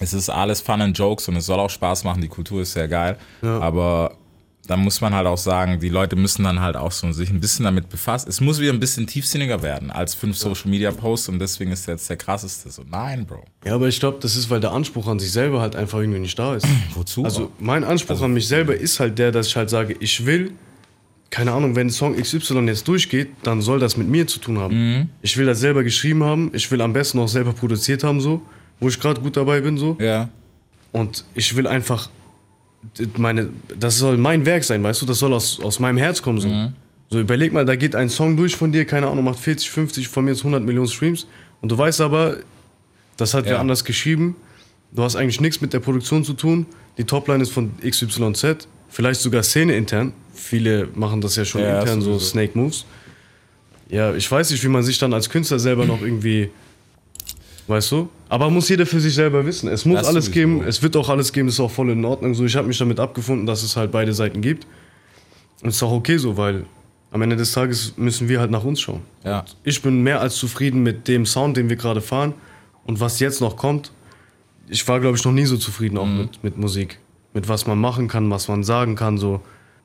es ist alles Fun and Jokes und es soll auch Spaß machen, die Kultur ist sehr geil. Ja. Aber dann muss man halt auch sagen, die Leute müssen dann halt auch so sich ein bisschen damit befassen. Es muss wieder ein bisschen tiefsinniger werden als fünf Social Media Posts und deswegen ist jetzt der krasseste. So, nein, Bro. Ja, aber ich glaube, das ist, weil der Anspruch an sich selber halt einfach irgendwie nicht da ist. Wozu? Also mein Anspruch an mich selber ist halt der, dass ich halt sage, ich will, keine Ahnung, wenn Song XY jetzt durchgeht, dann soll das mit mir zu tun haben. Ich will das selber geschrieben haben, ich will am besten auch selber produziert haben, so, wo ich gerade gut dabei bin, so. ja. Und ich will einfach meine, das soll mein Werk sein, weißt du, das soll aus, aus meinem Herz kommen, so. So überleg mal, da geht ein Song durch von dir, keine Ahnung, macht 40, 50, von mir jetzt 100 Millionen Streams. Und du weißt aber, das hat Ja. wer anders geschrieben. Du hast eigentlich nichts mit der Produktion zu tun. Die Topline ist von XYZ, vielleicht sogar Szene intern. Viele machen das ja schon Ja, intern, so. Snake Moves. Ja, ich weiß nicht, wie man sich dann als Künstler selber noch irgendwie, weißt du? Aber muss jeder für sich selber wissen. Es muss Das alles geben, es wird auch alles geben, das ist auch voll in Ordnung. So, ich habe mich damit abgefunden, dass es halt beide Seiten gibt. Und ist auch okay so, weil am Ende des Tages müssen wir halt nach uns schauen. Ja. Ich bin mehr als zufrieden mit dem Sound, den wir gerade fahren und was jetzt noch kommt. Ich war, glaube ich, noch nie so zufrieden auch Mhm. mit, mit Musik. Mit was man machen kann, was man sagen kann. So.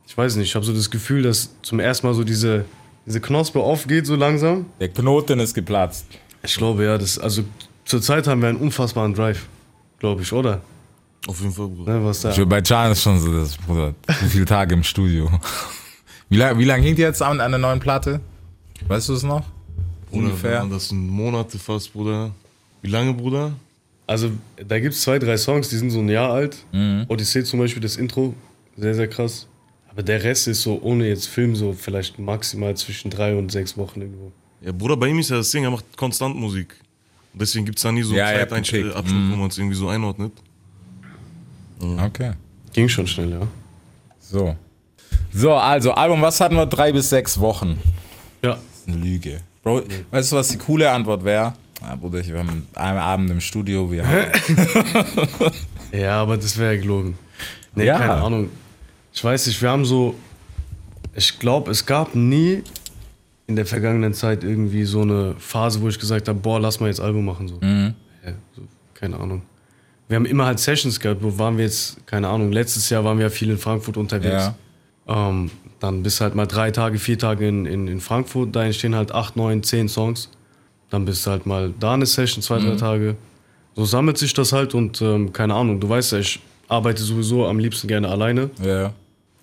Ich weiß nicht, ich habe so das Gefühl, dass zum ersten Mal so diese, diese Knospe aufgeht, so langsam. Der Knoten ist geplatzt. Ich glaube, ja, das, also zurzeit haben wir einen unfassbaren Drive, glaube ich, oder? Auf jeden Fall, Bruder. Ne, was da. Schon Bei Can ist schon so das, Bruder. Zu viele Tage im Studio. Wie lange wie lang hängt ihr jetzt an einer neuen Platte? Weißt du es noch? Bruder, Ungefähr. Das sind Monate fast, Bruder. Wie lange, Bruder? Also, da gibt es zwei, drei Songs, die sind so ein Jahr alt. Mhm. Odyssee zum Beispiel, das Intro, sehr, sehr krass. Aber der Rest ist so, ohne jetzt Film, so vielleicht maximal zwischen drei und sechs Wochen irgendwo. Ja, Bruder, bei ihm ist ja das Ding, er macht konstant Musik. Und deswegen gibt es da nie so Ja, einen Zeitabschnitt, gepickt. Abschnitt, wo man es irgendwie so einordnet. Okay. Ging schon schnell, ja. So. So, also Album, was hatten wir? Drei bis sechs Wochen. Ja. Eine Lüge. Bro, weißt du, was die coole Antwort wäre? Ja, Bruder, ich war am Abend im Studio, wir haben Ja, aber das wäre ja gelogen. Nee, Ja. keine Ahnung. Ich weiß nicht, wir haben so. Ich glaube, es gab nie in der vergangenen Zeit irgendwie so eine Phase, wo ich gesagt habe, boah, lass mal jetzt Album machen. So. Mhm. Ja, so keine Ahnung. Wir haben immer halt Sessions gehabt, wo waren wir jetzt, keine Ahnung, letztes Jahr waren wir ja viel in Frankfurt unterwegs. Ja. Ähm, dann bist halt mal drei Tage, vier Tage in, in, in Frankfurt, da entstehen halt acht, neun, zehn Songs. Dann bist du halt mal da eine Session, zwei, Mhm. drei Tage. So sammelt sich das halt und ähm, keine Ahnung, du weißt ja, ich arbeite sowieso am liebsten gerne alleine. ja.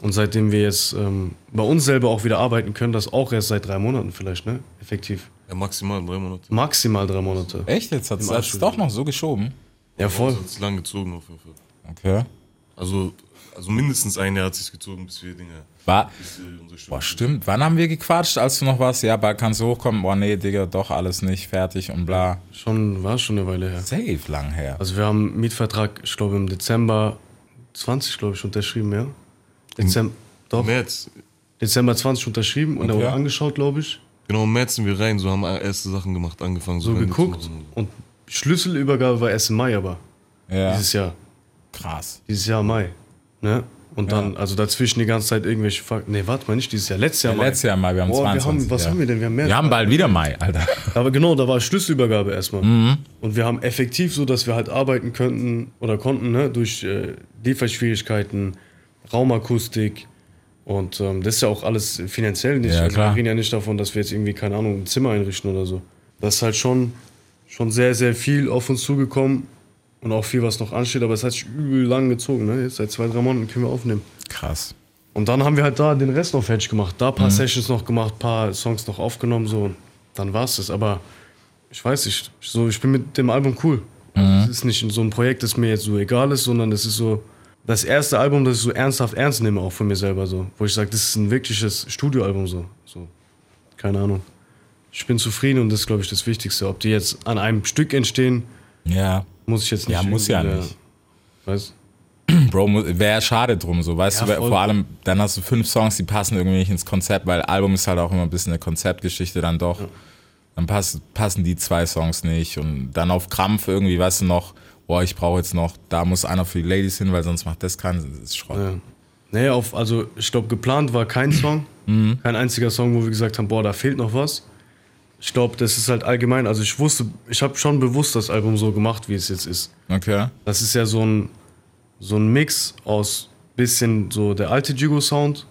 Und seitdem wir jetzt ähm, bei uns selber auch wieder arbeiten können, das auch erst seit drei Monaten vielleicht, ne? Effektiv. Ja, maximal drei Monate. Maximal drei Monate. Echt? Jetzt hat es doch noch so geschoben. Ja, voll. Ist lang gezogen auf jeden Fall. Okay. Also, also mindestens ein Jahr hat sich gezogen, bis wir Dinge. War, Bis äh, boah, stimmt. Wann haben wir gequatscht, als du noch warst? Ja, bald kannst du hochkommen. Boah, nee, Digga, doch alles nicht fertig und bla. Schon, war schon eine Weile her. Safe lang her. Also wir haben einen Mietvertrag, ich glaube im Dezember 20, glaube ich, unterschrieben, ja? Dezember, doch, März. Dezember 20 unterschrieben und Okay. dann angeschaut, glaube ich. Genau, im März sind wir rein, so haben wir erste Sachen gemacht, angefangen. So zu geguckt und Schlüsselübergabe war erst im Mai, aber Ja, dieses Jahr. krass. Dieses Jahr Mai. Ne? Und dann, also dazwischen die ganze Zeit irgendwelche Fakten. Nee, warte mal nicht dieses Jahr, letztes Jahr Mai. Letztes Jahr mal, wir haben Boah, wir 22. haben, was ja. haben wir denn? Wir haben mehr. Wir haben bald wieder Mai, Alter. Aber genau, da war Schlüsselübergabe erstmal. Und wir haben effektiv so, dass wir halt arbeiten könnten oder konnten, ne, durch äh, Lieferschwierigkeiten, Raumakustik. Und ähm, das ist ja auch alles finanziell nicht. Ja, also wir reden ja nicht davon, dass wir jetzt irgendwie, keine Ahnung, ein Zimmer einrichten oder so. Das ist halt schon, schon sehr, sehr viel auf uns zugekommen und auch viel, was noch ansteht. Aber es hat sich übel lang gezogen. Ne? Jetzt seit zwei, drei Monaten können wir aufnehmen. Krass. Und dann haben wir halt da den Rest noch fertig gemacht. Da ein Mhm. paar Sessions noch gemacht, paar Songs noch aufgenommen, so. Und dann war's das. Aber ich weiß nicht, so, ich bin mit dem Album cool. Mhm. Es ist nicht so ein Projekt, das mir jetzt so egal ist, sondern es ist so das erste Album, das ich so ernsthaft ernst nehme, auch von mir selber so. Wo ich sage, das ist ein wirkliches Studioalbum, so. so. Keine Ahnung. Ich bin zufrieden und das ist, glaube ich, das Wichtigste. Ob die jetzt an einem Stück entstehen, Ja. muss ich jetzt nicht. Ja, muss ja nicht. Weißt Bro, wäre schade drum, so, weißt Ja, du, vor allem, dann hast du fünf Songs, die passen irgendwie nicht ins Konzept, weil Album ist halt auch immer ein bisschen eine Konzeptgeschichte dann doch. Dann pass, passen die zwei Songs nicht und dann auf Krampf irgendwie, weißt du noch, boah, ich brauche jetzt noch, da muss einer für die Ladies hin, weil sonst macht das keinen Sinn, das ist Schrott. Ja. Nee, auf, also ich glaube, geplant war kein Song. Kein einziger Song, wo wir gesagt haben, boah, da fehlt noch was. Ich glaube, das ist halt allgemein. Also ich wusste, ich habe schon bewusst das Album so gemacht, wie es jetzt ist. Okay. Das ist ja so ein, so ein Mix aus bisschen so der alte Jigo-Sound,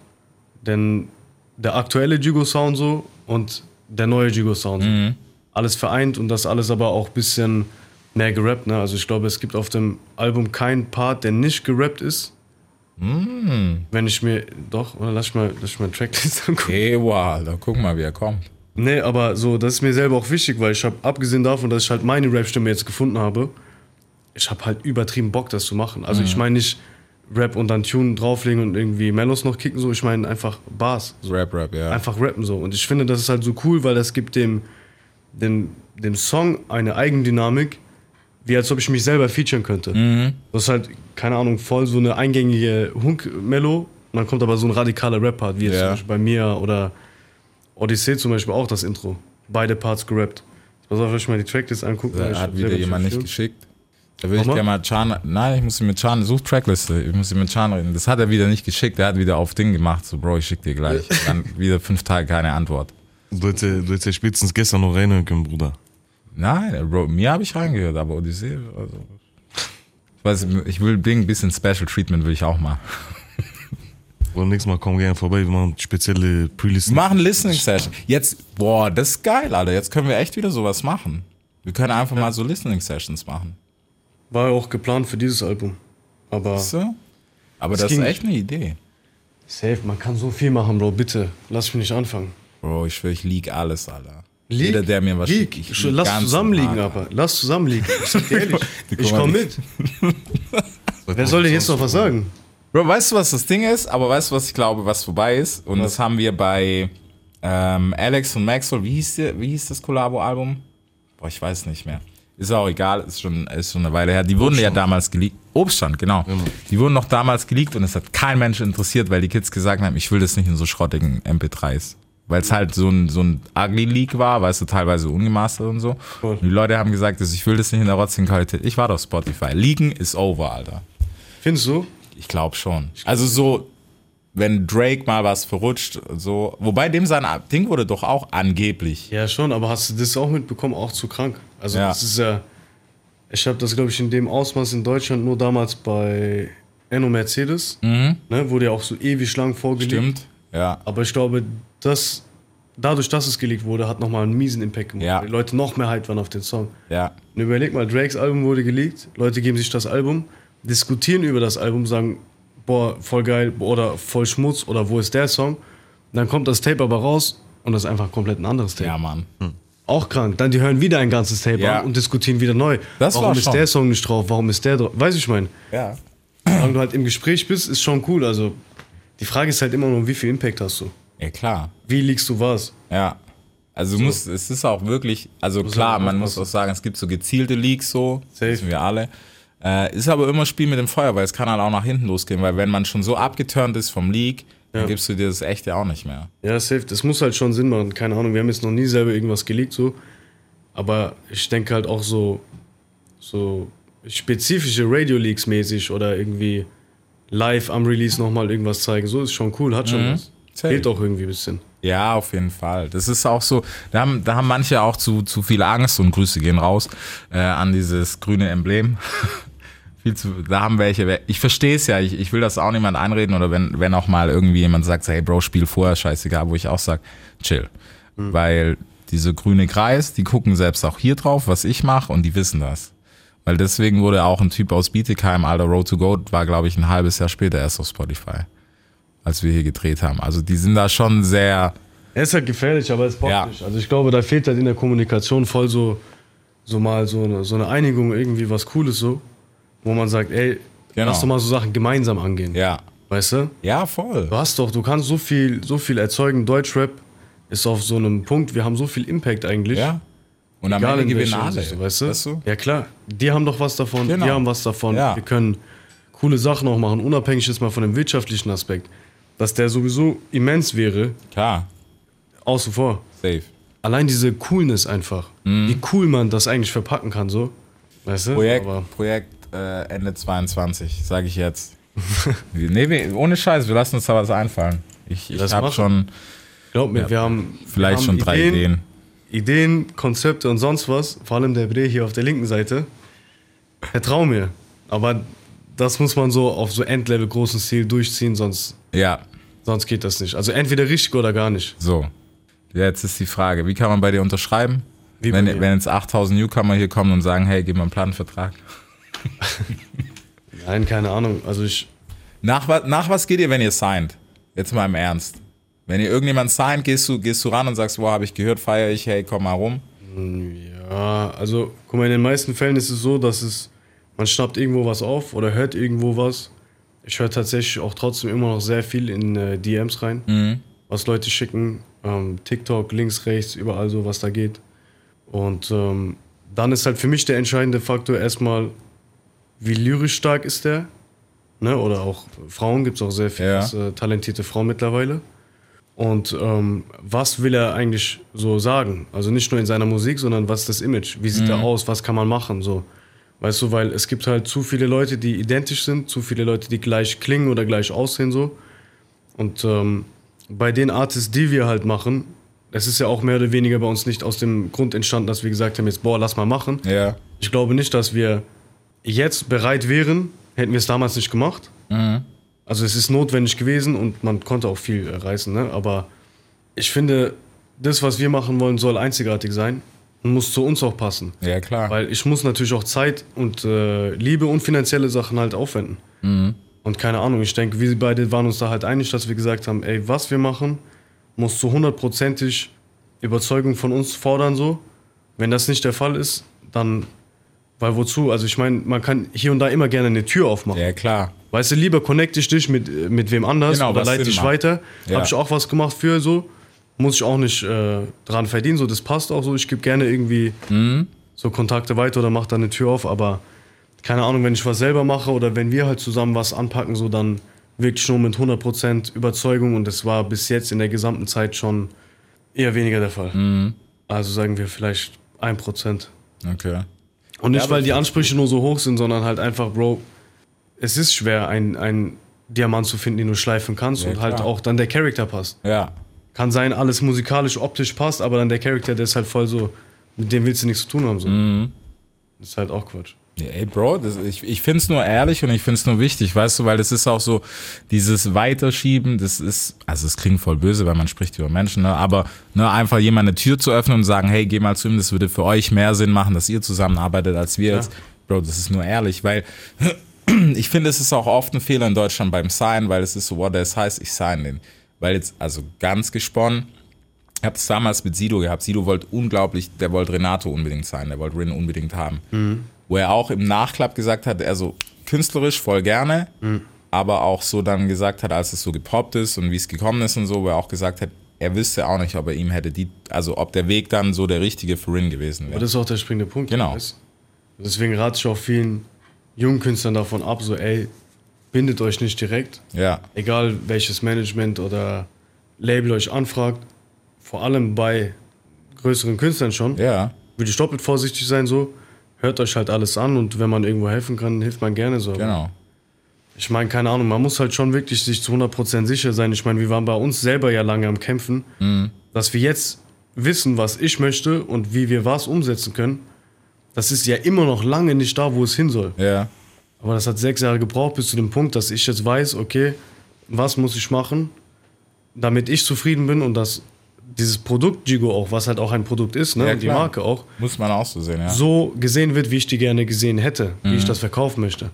denn der aktuelle Jigo-Sound so und der neue Jigo-Sound. Alles vereint und das alles aber auch bisschen mehr gerappt. Ne? Also ich glaube, es gibt auf dem Album keinen Part, der nicht gerappt ist. Wenn ich mir, doch, oder lass ich mal, lass ich mal Tracklist angucken. Wow, Alter, guck mal, wie er kommt. Nee, aber so, das ist mir selber auch wichtig, weil ich habe, abgesehen davon, dass ich halt meine Rap-Stimme jetzt gefunden habe, ich habe halt übertrieben Bock, das zu machen. Also ich meine nicht Rap und dann Tune drauflegen und irgendwie Mellows noch kicken, so. Ich meine einfach Bars. So. Rap, Rap, ja. Einfach rappen so. Und ich finde, das ist halt so cool, weil das gibt dem, dem, dem Song eine Eigendynamik, wie als ob ich mich selber featuren könnte. Mhm. Das ist halt, keine Ahnung, voll so eine eingängige Hunk-Mellow und dann kommt aber so ein radikaler Rap-Part, wie jetzt Ja. zum Beispiel bei mir oder Odyssey zum Beispiel auch das Intro. Beide Parts gerappt. Pass auf, ich mal die Tracklist angucken. weil Da hat wieder jemand nicht geschickt. Da will ich gerne mal Chan. Nein, ich muss mit Chan. Such Trackliste. Ich muss mit Chan reden. Das hat er wieder nicht geschickt. Er hat wieder auf Ding gemacht. So, Bro, ich schick dir gleich. Dann wieder fünf Tage keine Antwort. Du hättest, ja- du hättest ja spätestens gestern noch reinhören können, Bruder. Nein, Bro, mir habe ich reingehört, aber Odyssee. Also, ich weiß, ich will Ding, ein bisschen Special Treatment will ich auch mal. Oder nächstes Mal komm gerne vorbei, wir machen spezielle Pre-Listen. Wir machen Listening Session. Jetzt, boah, das ist geil, Alter. Jetzt können wir echt wieder sowas machen. Wir können einfach mal so Listening Sessions machen. War ja auch geplant für dieses Album. Aber Weißt du? Aber Das das, ist echt eine Idee. safe, man kann so viel machen, Bro. Bitte, lass mich nicht anfangen. Bro, ich schwöre, ich lieg alles, Alter. Lieg? Jeder, der mir was Lieg. schickt, ich Lass zusammenliegen, normal. aber. Lass zusammenliegen. Ich sag dir ehrlich. Die ich komm mit. Wer soll denn jetzt noch was sagen? Bro, weißt du, was das Ding ist? Aber weißt du, was ich glaube, was vorbei ist? Und das haben wir bei ähm, Alex und Maxwell. Wie hieß, der, wie hieß das Collabo-Album? Boah, ich weiß nicht mehr. Ist auch egal, ist schon, ist schon eine Weile her. Die wurden ja damals geleakt. Obststand, genau. Die wurden noch damals geleakt und es hat kein Mensch interessiert, weil die Kids gesagt haben, ich will das nicht in so schrottigen MP3s. Weil es halt so ein, so ein ugly Leak war, weißt du, teilweise ungemastert und so. Voll. Und die Leute haben gesagt, dass ich will das nicht in der rotzigen Qualität. Ich war auf Spotify. Leaken ist over, Alter. Findest du? Ich glaube schon. Also so, wenn Drake mal was verrutscht, so. Wobei dem sein Ding wurde doch auch angeblich. Ja, schon, aber hast du das auch mitbekommen? Auch zu krank. Also, Ja. das ist ja. Ich habe das, glaube ich, in dem Ausmaß in Deutschland nur damals bei Enno Mercedes. Ne, wurde ja auch so ewig lang vorgelegt. Stimmt? Ja. Aber ich glaube, das, dadurch, dass es geleakt wurde, hat nochmal einen miesen Impact gemacht. Ja. Die Leute noch mehr hyped waren auf den Song. Ja. Und überleg mal, Drakes Album wurde geleakt, Leute geben sich das Album, diskutieren über das Album, sagen, boah, voll geil oder voll Schmutz oder wo ist der Song? Dann kommt das Tape aber raus und das ist einfach komplett ein anderes Tape. Ja, Mann. Auch krank. Dann die hören wieder ein ganzes Tape Ja. an und diskutieren wieder neu. Das Warum war ist der Song nicht drauf? Warum ist der drauf? Weiß ich mein. Ja. Solange du halt im Gespräch bist, ist schon cool. Also die Frage ist halt immer nur, wie viel Impact hast du? Ja, klar. Wie liegst du was? Ja. Also du musst, es ist auch wirklich, also klar, halt man muss auch sagen, es gibt so gezielte Leaks so, Safe. wissen wir alle. Äh, ist aber immer Spiel mit dem Feuer, weil es kann halt auch nach hinten losgehen, weil wenn man schon so abgeturnt ist vom Leak, dann Ja. gibst du dir das echte auch nicht mehr. Ja, safe. Das muss halt schon Sinn machen. Keine Ahnung, wir haben jetzt noch nie selber irgendwas geleakt, so. Aber ich denke halt auch so, so spezifische Radio-Leaks mäßig oder irgendwie live am Release nochmal irgendwas zeigen. So ist schon cool, hat schon was. Mhm. Safe. Fehlt auch irgendwie ein bisschen. Ja, auf jeden Fall. Das ist auch so, da haben, da haben manche auch zu, zu viel Angst und Grüße gehen raus äh, an dieses grüne Emblem. viel zu, da haben welche, ich verstehe es ja, ich, ich will das auch niemand einreden oder wenn, wenn auch mal irgendwie jemand sagt, hey Bro, spiel vorher, scheißegal, wo ich auch sag, chill. Weil diese grüne Kreis, die gucken selbst auch hier drauf, was ich mache und die wissen das. Weil deswegen wurde auch ein Typ aus Bietigheim, alter Road to Goat, war glaube ich ein halbes Jahr später erst auf Spotify, als wir hier gedreht haben. Also die sind da schon sehr, Er ist halt gefährlich, aber es braucht Ja. nicht. Also ich glaube, da fehlt halt in der Kommunikation voll so, so mal so eine, so eine Einigung, irgendwie was Cooles so, wo man sagt, ey, Genau. lass doch mal so Sachen gemeinsam angehen. ja, Weißt du? Ja, voll. Du hast doch, du kannst so viel, so viel erzeugen. Deutschrap ist auf so einem Punkt, wir haben so viel Impact eigentlich. Ja. Und am Ende in gewinnen alle. Hinsicht, weißt du? Weißt du? Ja klar, die haben doch was davon, Genau. wir haben was davon. Ja. Wir können coole Sachen auch machen, unabhängig jetzt mal von dem wirtschaftlichen Aspekt. Dass der sowieso immens wäre, Klar, außen vor. safe. Allein diese Coolness einfach. Mhm. Wie cool man das eigentlich verpacken kann, so. Weißt du? Projekt, Aber Projekt äh, Ende 22, sage ich jetzt. nee, ohne Scheiß, wir lassen uns da was einfallen. Ich, ich habe schon glaub mir, wir haben vielleicht wir schon haben drei Ideen. Ideen, Konzepte und sonst was. Vor allem der Bre hier auf der linken Seite. Vertrau mir. Aber das muss man so auf so Endlevel großen Stil durchziehen, sonst, Ja, sonst geht das nicht. Also entweder richtig oder gar nicht. so. Jetzt ist die Frage, wie kann man bei dir unterschreiben? Wie wenn, mir. wenn jetzt 8000 Newcomer hier kommen und sagen, hey, gib mal einen Plattenvertrag. Nein, keine Ahnung. Also ich, Nach, nach was geht ihr, wenn ihr signed? Jetzt mal im Ernst. Wenn ihr irgendjemand signed, gehst du, gehst du ran und sagst, wow, habe ich gehört, feiere ich, hey, komm mal rum. ja, also guck mal, in den meisten Fällen ist es so, dass es, man schnappt irgendwo was auf oder hört irgendwo was. Ich höre tatsächlich auch trotzdem immer noch sehr viel in äh, DMs rein, Mhm. was Leute schicken. Ähm, TikTok, links, rechts, überall so, was da geht. Und ähm, dann ist halt für mich der entscheidende Faktor erstmal, wie lyrisch stark ist der. Ne? Oder auch Frauen, gibt es auch sehr viele Ja. äh, talentierte Frauen mittlerweile. Und ähm, was will er eigentlich so sagen? Also nicht nur in seiner Musik, sondern was ist das Image? Wie sieht er aus? Was kann man machen? So. Weißt du, weil es gibt halt zu viele Leute, die identisch sind, zu viele Leute, die gleich klingen oder gleich aussehen so. Und ähm, bei den Artists, die wir halt machen, es ist ja auch mehr oder weniger bei uns nicht aus dem Grund entstanden, dass wir gesagt haben, jetzt boah, lass mal machen. Ja. Ich glaube nicht, dass wir jetzt bereit wären, hätten wir es damals nicht gemacht. Also es ist notwendig gewesen und man konnte auch viel äh, reißen, ne? aber ich finde, das, was wir machen wollen, soll einzigartig sein muss zu uns auch passen. Ja, klar. Weil ich muss natürlich auch Zeit und äh, Liebe und finanzielle Sachen halt aufwenden. Und keine Ahnung, ich denke, wir beide waren uns da halt einig, dass wir gesagt haben, ey, was wir machen, muss zu hundertprozentig Überzeugung von uns fordern so. Wenn das nicht der Fall ist, dann, weil wozu? Also ich meine, man kann hier und da immer gerne eine Tür aufmachen. ja, klar. Weißt du, lieber connecte ich dich mit, mit wem anders Genau, oder leite dich macht. weiter. Ja. Habe ich auch was gemacht für so. Muss ich auch nicht äh, dran verdienen, so das passt auch so. Ich gebe gerne irgendwie Mhm. so Kontakte weiter oder mache da eine Tür auf, aber keine Ahnung, wenn ich was selber mache oder wenn wir halt zusammen was anpacken, so dann wirklich nur mit 100% Überzeugung und das war bis jetzt in der gesamten Zeit schon eher weniger der Fall. Mhm. Also sagen wir vielleicht 1%. Okay. Und nicht, Ja, weil die Ansprüche nur so hoch sind, sondern halt einfach, Bro, es ist schwer, einen, einen Diamant zu finden, den du schleifen kannst Ja, und halt klar. auch dann der Charakter passt. Ja. Kann sein, alles musikalisch, optisch passt, aber dann der Charakter, der ist halt voll so, mit dem willst du nichts zu tun haben. So. Mhm. Das ist halt auch Quatsch. Ja, Ey, Bro, das, ich, ich find's nur ehrlich und ich find's nur wichtig, weißt du, weil das ist auch so, dieses Weiterschieben, das ist, also es klingt voll böse, weil man spricht über Menschen, ne? aber ne, einfach jemand eine Tür zu öffnen und sagen, hey, geh mal zu ihm, das würde für euch mehr Sinn machen, dass ihr zusammenarbeitet als wir jetzt. Bro, das ist nur ehrlich, weil ich finde, es ist auch oft ein Fehler in Deutschland beim Sign, weil es ist so, what das heißt, ich sign den. Weil jetzt, also ganz gesponnen, ich habe es damals mit Sido gehabt. Sido wollte unglaublich, der wollte Renato unbedingt sein, der wollte Rin unbedingt haben. Wo er auch im Nachklapp gesagt hat, er so künstlerisch voll gerne, aber auch so dann gesagt hat, als es so gepoppt ist und wie es gekommen ist und so, wo er auch gesagt hat, er wüsste auch nicht, ob er ihm hätte die, also ob der Weg dann so der richtige für Rin gewesen Aber wäre. das ist auch der springende Punkt. Genau. Deswegen rate ich auch vielen jungen Künstlern davon ab, so, ey, bindet euch nicht direkt. Ja, egal welches Management oder Label euch anfragt, vor allem bei größeren Künstlern schon, ja, würde ich doppelt vorsichtig sein so. Hört euch halt alles an und wenn man irgendwo helfen kann, hilft man gerne so. genau. Ich meine, keine Ahnung, man muss halt schon wirklich sich zu 100% sicher sein. Ich meine, wir waren bei uns selber ja lange am Kämpfen, dass wir jetzt wissen, was ich möchte und wie wir was umsetzen können. Das ist ja immer noch lange nicht da, wo es hin soll. Ja, Aber das hat sechs Jahre gebraucht bis zu dem Punkt, dass ich jetzt weiß, okay, was muss ich machen, damit ich zufrieden bin und dass dieses Produkt Gigo auch, was halt auch ein Produkt ist, ne, Ja, und die. Marke auch, muss man auch so sehen, ja. so gesehen wird, wie ich die gerne gesehen hätte, wie Mhm. ich das verkaufen möchte.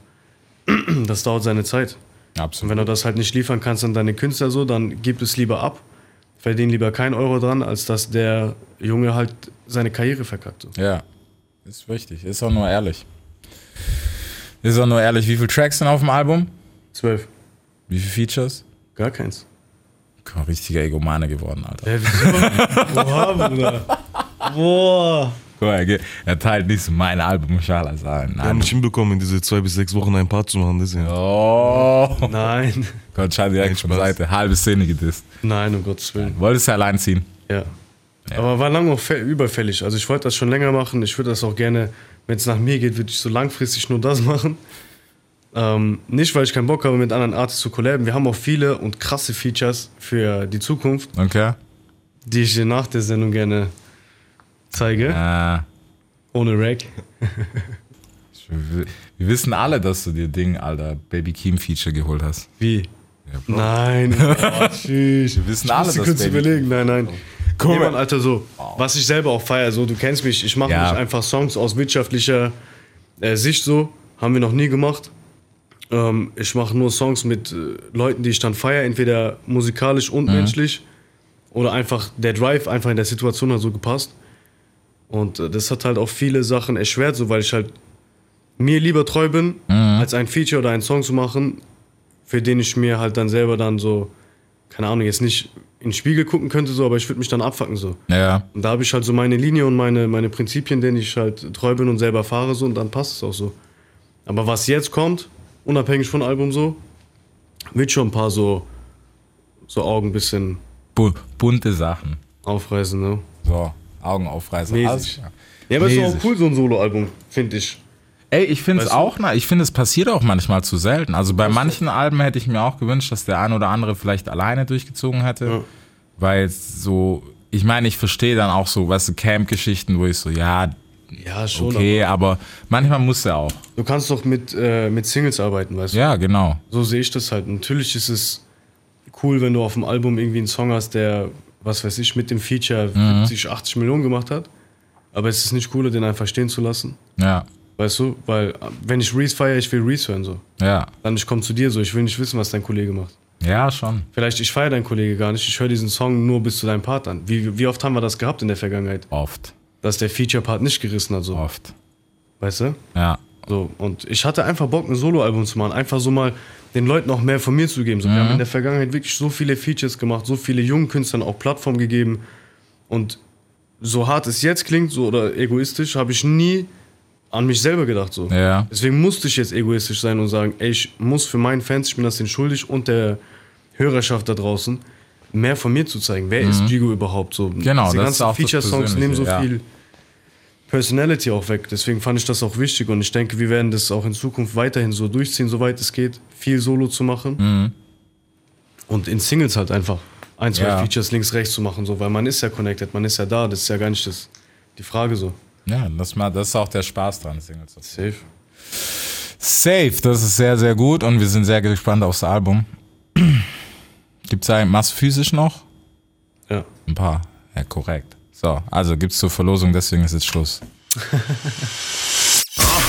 Das dauert seine Zeit. Und Absolut. wenn du das halt nicht liefern kannst an deine Künstler so, dann gib es lieber ab. Verdien lieber keinen Euro dran, als dass der Junge halt seine Karriere verkackt. So. Ja, ist richtig. Ist auch nur ehrlich. Ist auch nur ehrlich. Wie viele Tracks sind auf dem Album? Zwölf. Wie viele Features? Gar keins. Komm, richtiger Egomane geworden, Alter. Hä, wieso? Boah, Bruder. Boah. Guck mal, er, teilt nicht mein Album, Schala sagen. Wir haben nicht hinbekommen, in diese zwei bis sechs Wochen ein Part zu machen. Deswegen. Oh. Nein. Gott, schau direkt Spaß. Seite. Halbe Szene gedisst. Nein, um Gottes Willen. Wolltest du allein ziehen? Ja. Aber war lange auch fä- überfällig. Also ich wollte das schon länger machen. Ich würde das auch gerne, wenn es nach mir geht, würde ich so langfristig nur das machen. Ähm, nicht, weil ich keinen Bock habe, mit anderen Artists zu collaben. Wir haben auch viele und krasse Features für die Zukunft, Okay. die ich dir nach der Sendung gerne zeige. Äh, Ohne Rack. wir, wissen alle, dass du dir Ding, Alter, Baby Keem Feature geholt hast. Wie? Ja. Nein. Oh. Wir wissen alle, dass kurz Baby überlegen. Nein, nein. Guck Nee, Alter, so, was ich selber auch feiere, so, du kennst mich, ich mache Ja. nicht einfach Songs aus wirtschaftlicher äh, Sicht so, haben wir noch nie gemacht. Ähm, ich mache nur Songs mit äh, Leuten, die ich dann feiere, entweder musikalisch und menschlich oder einfach der Drive einfach in der Situation hat so gepasst. Und äh, das hat halt auch viele Sachen erschwert, so weil ich halt mir lieber treu bin, als ein Feature oder einen Song zu machen für den ich mir halt dann selber dann so, keine Ahnung, jetzt nicht in den Spiegel gucken könnte, so, aber ich würde mich dann abfacken so. Ja. Und da habe ich halt so meine Linie und meine, meine Prinzipien, denen ich halt treu bin und selber fahre so und dann passt es auch so. Aber was jetzt kommt, unabhängig von Album so, wird schon ein paar so, so Augen ein bisschen Bu bunte Sachen. aufreißen, ne? So, Augen aufreißen. Mäßig. Klar. Ja, aber es ist auch cool, so ein Soloalbum, finde ich. Ey, ich finde es Weißt du? auch, na, ich finde, es passiert auch manchmal zu selten. Also bei manchen Alben hätte ich mir auch gewünscht, dass der ein oder andere vielleicht alleine durchgezogen hätte. Ja. Weil so, ich meine, ich verstehe dann auch so, weißt du, Camp-Geschichten, wo ich so, ja, Ja, schon. okay, aber manchmal muss er auch. Aber du kannst doch mit, äh, mit Singles arbeiten, weißt du? Ja, genau. So sehe ich das halt. Natürlich ist es cool, wenn du auf dem Album irgendwie einen Song hast, der, was weiß ich, mit dem Feature Mhm. 70, 80 Millionen gemacht hat. Aber es ist nicht cooler, den einfach stehen zu lassen. Ja, Weißt du? Weil, wenn ich Reese feiere, ich will Reese hören, so. ja, Dann ich komme zu dir, so. Ich will nicht wissen, was dein Kollege macht. ja, schon. Vielleicht, ich feiere deinen Kollege gar nicht. Ich höre diesen Song nur bis zu deinem Part an. Wie, wie oft haben wir das gehabt in der Vergangenheit? Oft, Dass der Feature-Part nicht gerissen hat, so. oft. Weißt du? Ja, So, und ich hatte einfach Bock, ein Soloalbum zu machen. Einfach so mal den Leuten auch mehr von mir zu geben. So, Wir haben in der Vergangenheit wirklich so viele Features gemacht, so viele jungen Künstlern auch Plattform gegeben. Und so hart es jetzt klingt, so oder egoistisch, habe ich nie an mich selber gedacht. So. ja, Deswegen musste ich jetzt egoistisch sein und sagen, ey, ich muss für meinen Fans, ich bin das denen schuldig und der Hörerschaft da draußen, mehr von mir zu zeigen. Wer ist Gigo überhaupt so? Mhm. Genau, Diese ganzen Feature-Songs nehmen so ja. viel Personality auch weg. Deswegen fand ich das auch wichtig und ich denke, wir werden das auch in Zukunft weiterhin so durchziehen, soweit es geht, viel Solo zu machen. Und in Singles halt einfach ein, zwei Mhm. Ja. Features links, rechts zu machen, so, weil man ist ja connected, man ist ja da, das ist ja gar nicht das, die Frage so. Ja, das, ma- das ist auch der Spaß dran, Singles. Safe. Safe, das ist sehr, sehr gut und wir sind sehr gespannt aufs Album. Gibt's ein, machst du physisch noch? Ja. Ein paar. Ja, korrekt. So, also gibt's zur Verlosung, deswegen ist jetzt Schluss.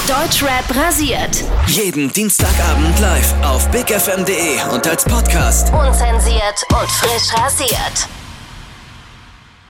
Deutschrap rasiert. Jeden Dienstagabend live auf bigfm.de und als Podcast. Unzensiert und frisch rasiert.